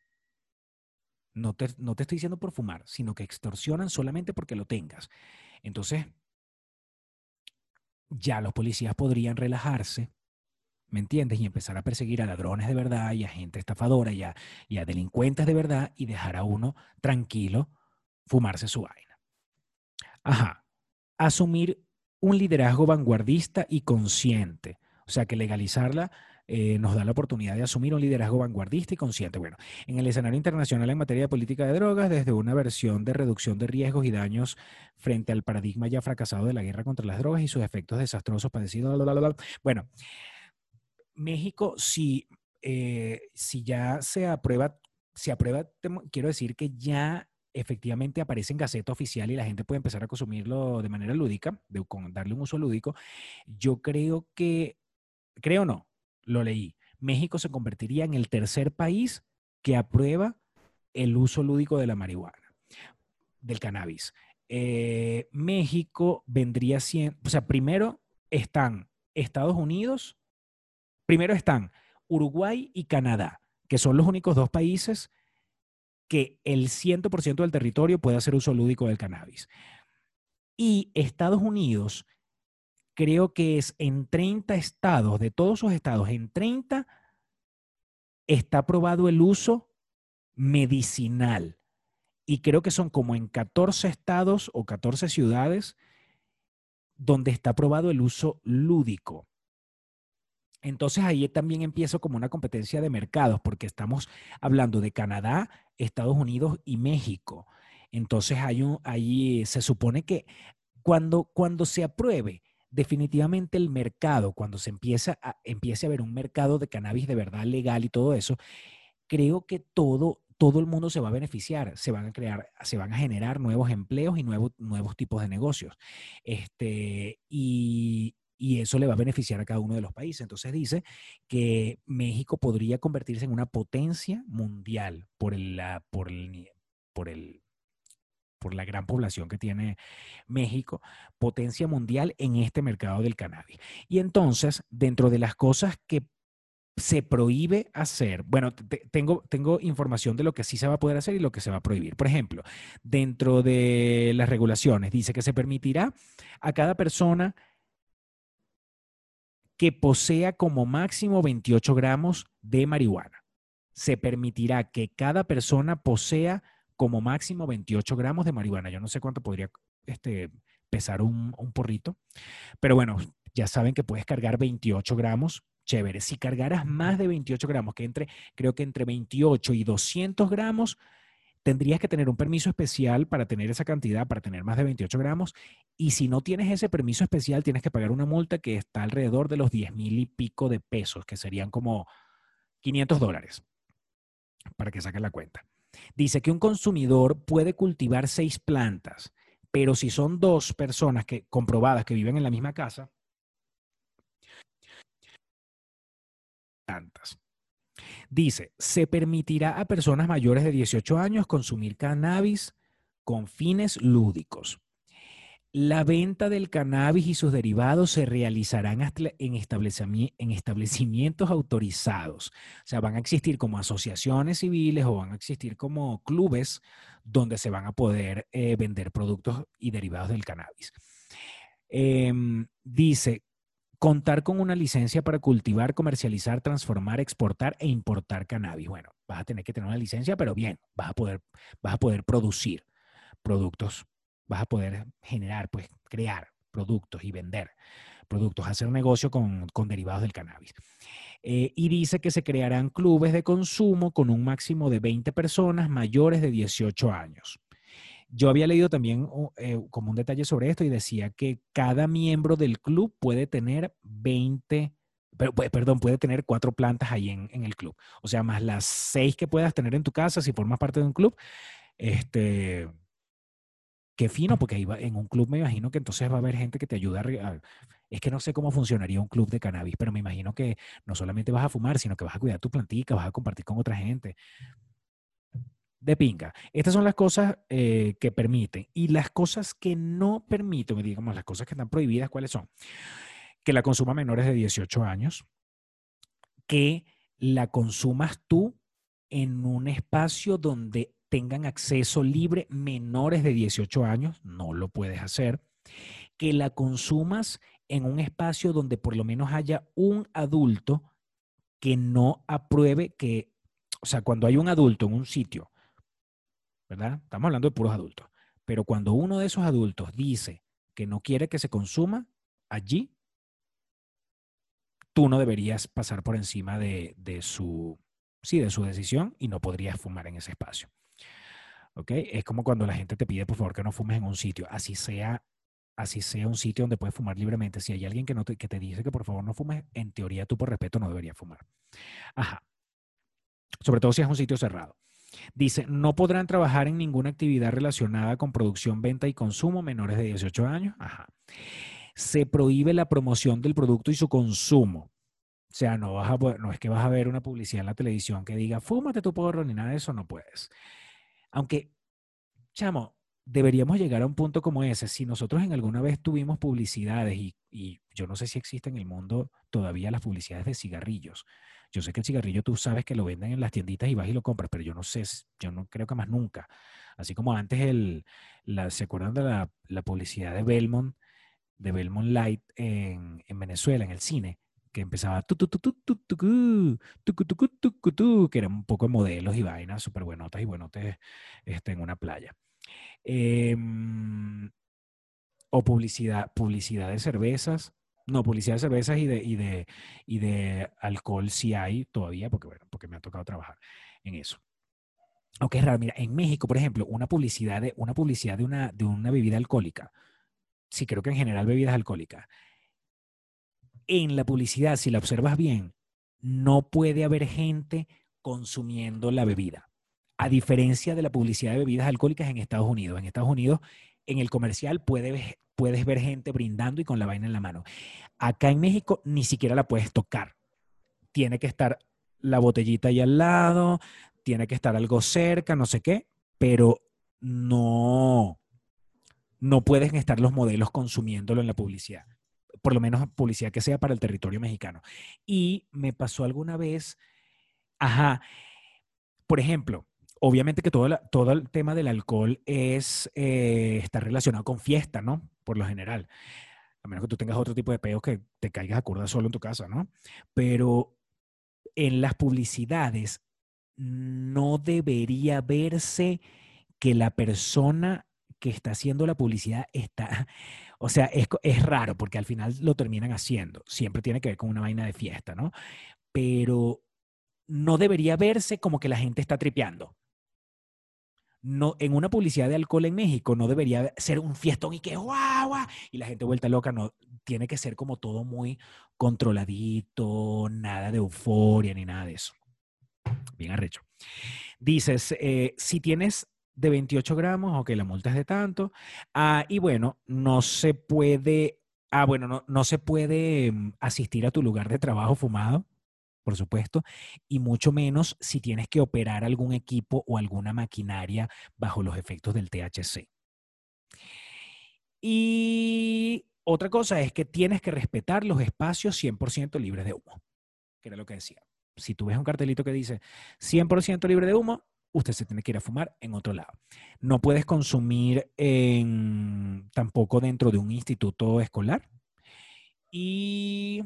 [SPEAKER 1] No te, no te estoy diciendo por fumar, sino que extorsionan solamente porque lo tengas. Entonces, ya los policías podrían relajarse ¿me entiendes? Y empezar a perseguir a ladrones de verdad y a gente estafadora y y a delincuentes de verdad y dejar a uno tranquilo fumarse su vaina. Ajá. Asumir un liderazgo vanguardista y consciente. O sea, que legalizarla eh, nos da la oportunidad de asumir un liderazgo vanguardista y consciente. Bueno, en el escenario internacional en materia de política de drogas, desde una versión de reducción de riesgos y daños frente al paradigma ya fracasado de la guerra contra las drogas y sus efectos desastrosos padecidos. Bueno, México, si, eh, si ya se aprueba, se aprueba, quiero decir que ya efectivamente aparece en Gaceta Oficial y la gente puede empezar a consumirlo de manera lúdica, de, con darle un uso lúdico, yo creo que, creo no, lo leí, México se convertiría en el tercer país que aprueba el uso lúdico de la marihuana, del cannabis. Eh, México vendría siendo, o sea, primero están Estados Unidos, primero están Uruguay y Canadá, que son los únicos dos países que el 100% del territorio puede hacer uso lúdico del cannabis. Y Estados Unidos, creo que es en 30 estados, de todos sus estados, en 30 está aprobado el uso medicinal. Y creo que son como en 14 estados o 14 ciudades donde está aprobado el uso lúdico. Entonces ahí también empieza como una competencia de mercados, porque estamos hablando de Canadá, Estados Unidos y México. Entonces hay un, ahí se supone que cuando, cuando se apruebe definitivamente el mercado, cuando se empieza a, empiece a ver un mercado de cannabis de verdad legal y todo eso, creo que todo, todo el mundo se va a beneficiar, se van a crear, se van a generar nuevos empleos y nuevos, nuevos tipos de negocios. Este, y, y eso le va a beneficiar a cada uno de los países. Entonces dice que México podría convertirse en una potencia mundial por el, por el, por el por la gran población que tiene México, potencia mundial en este mercado del cannabis. Y entonces, dentro de las cosas que se prohíbe hacer, bueno, tengo, tengo información de lo que sí se va a poder hacer y lo que se va a prohibir. Por ejemplo, dentro de las regulaciones dice que se permitirá a cada persona que posea como máximo 28 gramos de marihuana. Se permitirá que cada persona posea como máximo 28 gramos de marihuana. Yo no sé cuánto podría este, pesar un, porrito, pero bueno, ya saben que puedes cargar 28 gramos. Chévere. Si cargaras más de 28 gramos, que entre, creo que entre 28 y 200 gramos, tendrías que tener un permiso especial para tener esa cantidad, para tener más de 28 gramos. Y si no tienes ese permiso especial, tienes que pagar una multa que está alrededor de los 10 mil y pico de pesos, que serían como 500 dólares, para que saquen la cuenta. Dice que un consumidor puede cultivar seis plantas, pero si son dos personas que, comprobadas que viven en la misma casa, plantas. Dice, se permitirá a personas mayores de 18 años consumir cannabis con fines lúdicos. La venta del cannabis y sus derivados se realizarán en, establecimientos autorizados. O sea, van a existir como asociaciones civiles o van a existir como clubes donde se van a poder eh, vender productos y derivados del cannabis. Em, dice, contar con una licencia para cultivar, comercializar, transformar, exportar e importar cannabis. Bueno, vas a tener que tener una licencia, pero bien, vas a poder, vas a poder producir productos, vas a poder generar, pues crear productos y vender productos, hacer negocio con, derivados del cannabis. Eh, y dice que se crearán clubes de consumo con un máximo de 20 personas mayores de 18 años. Yo había leído también eh, como un detalle sobre esto y decía que cada miembro del club puede tener 20, pues, perdón, puede tener cuatro plantas ahí en, en, el club. O sea, más las seis que puedas tener en tu casa si formas parte de un club. Este, qué fino, porque ahí en un club me imagino que entonces va a haber gente que te ayuda a, es que no sé cómo funcionaría un club de cannabis, pero me imagino que no solamente vas a fumar, sino que vas a cuidar tu plantica, vas a compartir con otra gente de pinga. Estas son las cosas eh, que permiten. Y las cosas que no permiten, digamos, las cosas que están prohibidas, ¿cuáles son? Que la consuma menores de 18 años, que la consumas tú en un espacio donde tengan acceso libre menores de 18 años, no lo puedes hacer. Que la consumas en un espacio donde por lo menos haya un adulto que no apruebe que, o sea, cuando hay un adulto en un sitio ¿verdad? Estamos hablando de puros adultos. Pero cuando uno de esos adultos dice que no quiere que se consuma allí, tú no deberías pasar por encima de, su, sí, de su decisión y no podrías fumar en ese espacio. ¿Ok? Es como cuando la gente te pide, por favor, que no fumes en un sitio, así sea, así sea un sitio donde puedes fumar libremente. Si hay alguien que, no te, que te dice que por favor no fumes, en teoría tú por respeto no deberías fumar. Ajá. Sobre todo si es un sitio cerrado. Dice, no podrán trabajar en ninguna actividad relacionada con producción, venta y consumo menores de 18 años. Ajá. Se prohíbe la promoción del producto y su consumo. O sea, no, vas a, no es que vas a ver una publicidad en la televisión que diga, fúmate tu porro, ni nada de eso, no puedes. Aunque, chamo, deberíamos llegar a un punto como ese. Si nosotros en alguna vez tuvimos publicidades, y, y, yo no sé si existe en el mundo todavía las publicidades de cigarrillos, yo sé que el cigarrillo tú sabes que lo venden en las tienditas y vas y lo compras, pero yo no sé, yo no creo que más nunca. Así como antes el, la, ¿se acuerdan de la, la, publicidad de Belmont, de Belmont Light en, en Venezuela, en el cine? Que empezaba que eran un poco de modelos y vainas súper buenotas y buenotes este, en una playa. Eh, o publicidad, publicidad de cervezas, no, publicidad de cervezas y de, y de, y de alcohol sí hay todavía, porque, bueno, porque me ha tocado trabajar en eso. Aunque es raro, mira, en México, por ejemplo, una publicidad de una, publicidad de una, de una bebida alcohólica, sí creo que en general bebidas alcohólicas, en la publicidad, si la observas bien, no puede haber gente consumiendo la bebida. A diferencia de la publicidad de bebidas alcohólicas en Estados Unidos. En Estados Unidos, en el comercial puede, puedes ver gente brindando y con la vaina en la mano. Acá en México ni siquiera la puedes tocar. Tiene que estar la botellita ahí al lado, tiene que estar algo cerca, no sé qué, pero no, no pueden estar los modelos consumiéndolo en la publicidad. Por lo menos publicidad que sea para el territorio mexicano. Y me pasó alguna vez, ajá, por ejemplo, obviamente que todo, todo el tema del alcohol es, eh, está relacionado con fiesta, ¿no? Por lo general. A menos que tú tengas otro tipo de peos que te caigas a curda solo en tu casa, ¿no? Pero en las publicidades no debería verse que la persona que está haciendo la publicidad está, o sea, es, es raro porque al final lo terminan haciendo. Siempre tiene que ver con una vaina de fiesta, ¿no? Pero no debería verse como que la gente está tripeando no, en una publicidad de alcohol en México no debería ser un fiestón y que guau, guau, y la gente vuelta loca, no, tiene que ser como todo muy controladito, nada de euforia ni nada de eso. Bien arrecho. Dices, eh, si tienes de 28 gramos, ok, la multa es de tanto. Ah, y bueno, no se puede, ah, bueno, no, no se puede mm, asistir a tu lugar de trabajo fumado por supuesto, y mucho menos si tienes que operar algún equipo o alguna maquinaria bajo los efectos del THC. Y otra cosa es que tienes que respetar los espacios 100% libres de humo, que era lo que decía. Si tú ves un cartelito que dice 100% libre de humo, usted se tiene que ir a fumar en otro lado. No puedes consumir en, tampoco dentro de un instituto escolar. Y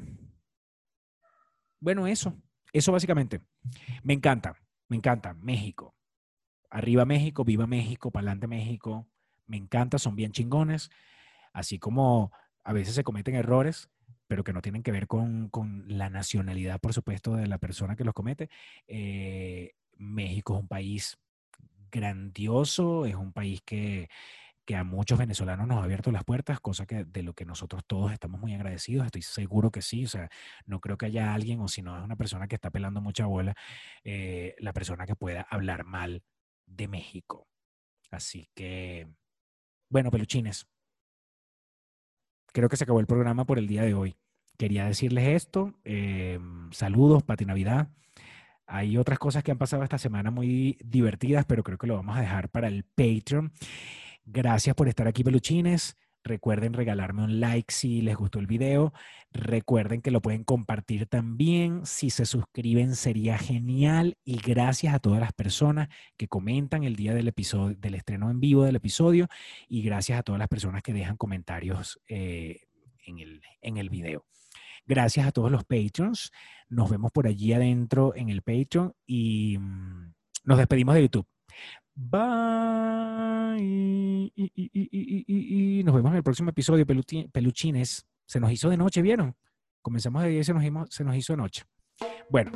[SPEAKER 1] bueno, eso, eso básicamente. Me encanta, me encanta. México. Arriba México, viva México, para adelante México. Me encanta, son bien chingones. Así como a veces se cometen errores, pero que no tienen que ver con, la nacionalidad, por supuesto, de la persona que los comete. Eh, México es un país grandioso, es un país que que a muchos venezolanos nos ha abierto las puertas, cosa que de lo que nosotros todos estamos muy agradecidos, estoy seguro que sí, o sea, no creo que haya alguien, o si no es una persona que está pelando mucha bola, eh, la persona que pueda hablar mal de México. Así que, bueno, peluchines, creo que se acabó el programa por el día de hoy. Quería decirles esto, eh, saludos, Pati Navidad. Hay otras cosas que han pasado esta semana muy divertidas, pero creo que lo vamos a dejar para el Patreon. Gracias por estar aquí, peluchines. Recuerden regalarme un like si les gustó el video. Recuerden que lo pueden compartir también. Si se suscriben sería genial. Y gracias a todas las personas que comentan el día del episodio, del estreno en vivo del episodio. Y gracias a todas las personas que dejan comentarios eh, en, el, en el video. Gracias a todos los patrons. Nos vemos por allí adentro en el Patreon y mm, nos despedimos de YouTube. Bye. Y, nos vemos en el próximo episodio, peluchines. Se nos hizo de noche, ¿vieron? Comenzamos de día y se nos hizo de noche. Bueno.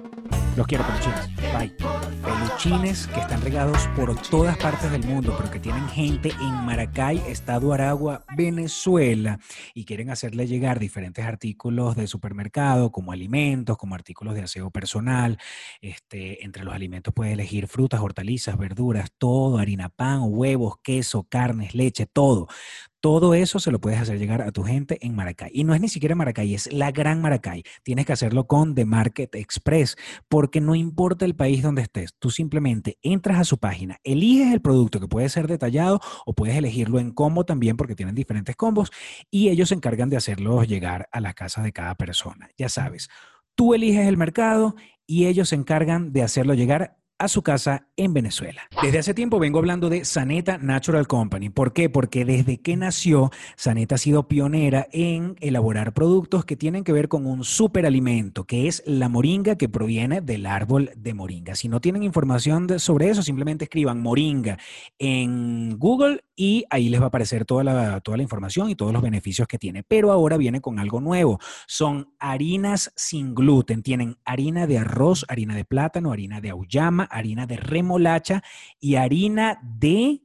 [SPEAKER 1] Los quiero, peluchines. Bye. Peluchines que están regados por todas partes del mundo, pero que tienen gente en Maracay, Estado Aragua, Venezuela, y quieren hacerle llegar diferentes artículos de supermercado, como alimentos, como artículos de aseo personal. Este, entre los alimentos puedes elegir frutas, hortalizas, verduras, todo, harina, pan, huevos, queso, carnes, leche, todo. Todo eso se lo puedes hacer llegar a tu gente en Maracay. Y no es ni siquiera Maracay, es la gran Maracay. Tienes que hacerlo con The Market Express, porque no importa el país donde estés, tú simplemente entras a su página, eliges el producto que puede ser detallado o puedes elegirlo en combo también, porque tienen diferentes combos, y ellos se encargan de hacerlo llegar a las casas de cada persona. Ya sabes, tú eliges el mercado y ellos se encargan de hacerlo llegar a su casa en Venezuela. Desde hace tiempo vengo hablando de Saneta Natural Company. ¿Por qué? Porque desde que nació, Saneta ha sido pionera en elaborar productos que tienen que ver con un superalimento, que es la moringa que proviene del árbol de moringa. Si no tienen información sobre eso, simplemente escriban moringa en Google y ahí les va a aparecer toda la, toda la información y todos los beneficios que tiene. Pero ahora viene con algo nuevo. Son harinas sin gluten. Tienen harina de arroz, harina de plátano, harina de auyama, harina de remolacha y harina de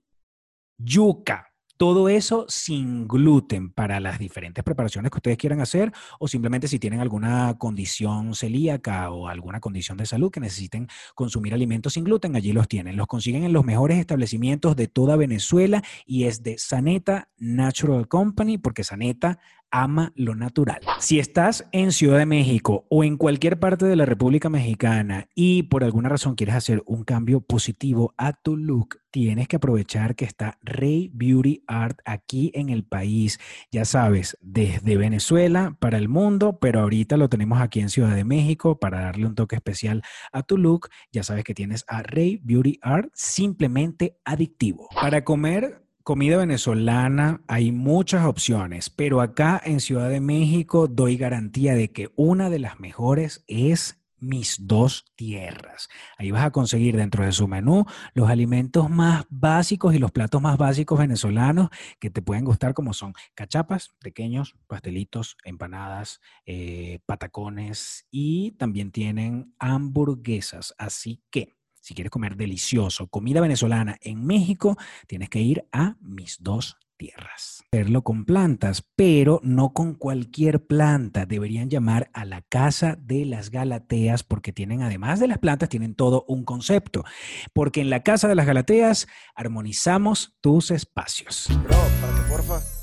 [SPEAKER 1] yuca. Todo eso sin gluten para las diferentes preparaciones que ustedes quieran hacer o simplemente si tienen alguna condición celíaca o alguna condición de salud que necesiten consumir alimentos sin gluten, allí los tienen. Los consiguen en los mejores establecimientos de toda Venezuela y es de Saneta Natural Company porque Saneta ama lo natural. Si estás en Ciudad de México o en cualquier parte de la República Mexicana y por alguna razón quieres hacer un cambio positivo a tu look, tienes que aprovechar que está Rey Beauty Art aquí en el país. Ya sabes, desde Venezuela para el mundo, pero ahorita lo tenemos aquí en Ciudad de México para darle un toque especial a tu look. Ya sabes que tienes a Rey Beauty Art simplemente adictivo. Para comer comida venezolana hay muchas opciones, pero acá en Ciudad de México doy garantía de que una de las mejores es mis dos tierras. Ahí vas a conseguir dentro de su menú los alimentos más básicos y los platos más básicos venezolanos que te pueden gustar, como son cachapas, pequeños, pastelitos, empanadas, eh, patacones y también tienen hamburguesas. Así que si quieres comer delicioso, comida venezolana en México, tienes que ir a mis dos tierras. Hacerlo con plantas, pero no con cualquier planta. Deberían llamar a la Casa de las Galateas porque tienen, además de las plantas, tienen todo un concepto. Porque en la Casa de las Galateas armonizamos tus espacios.
[SPEAKER 2] Bro, para que porfa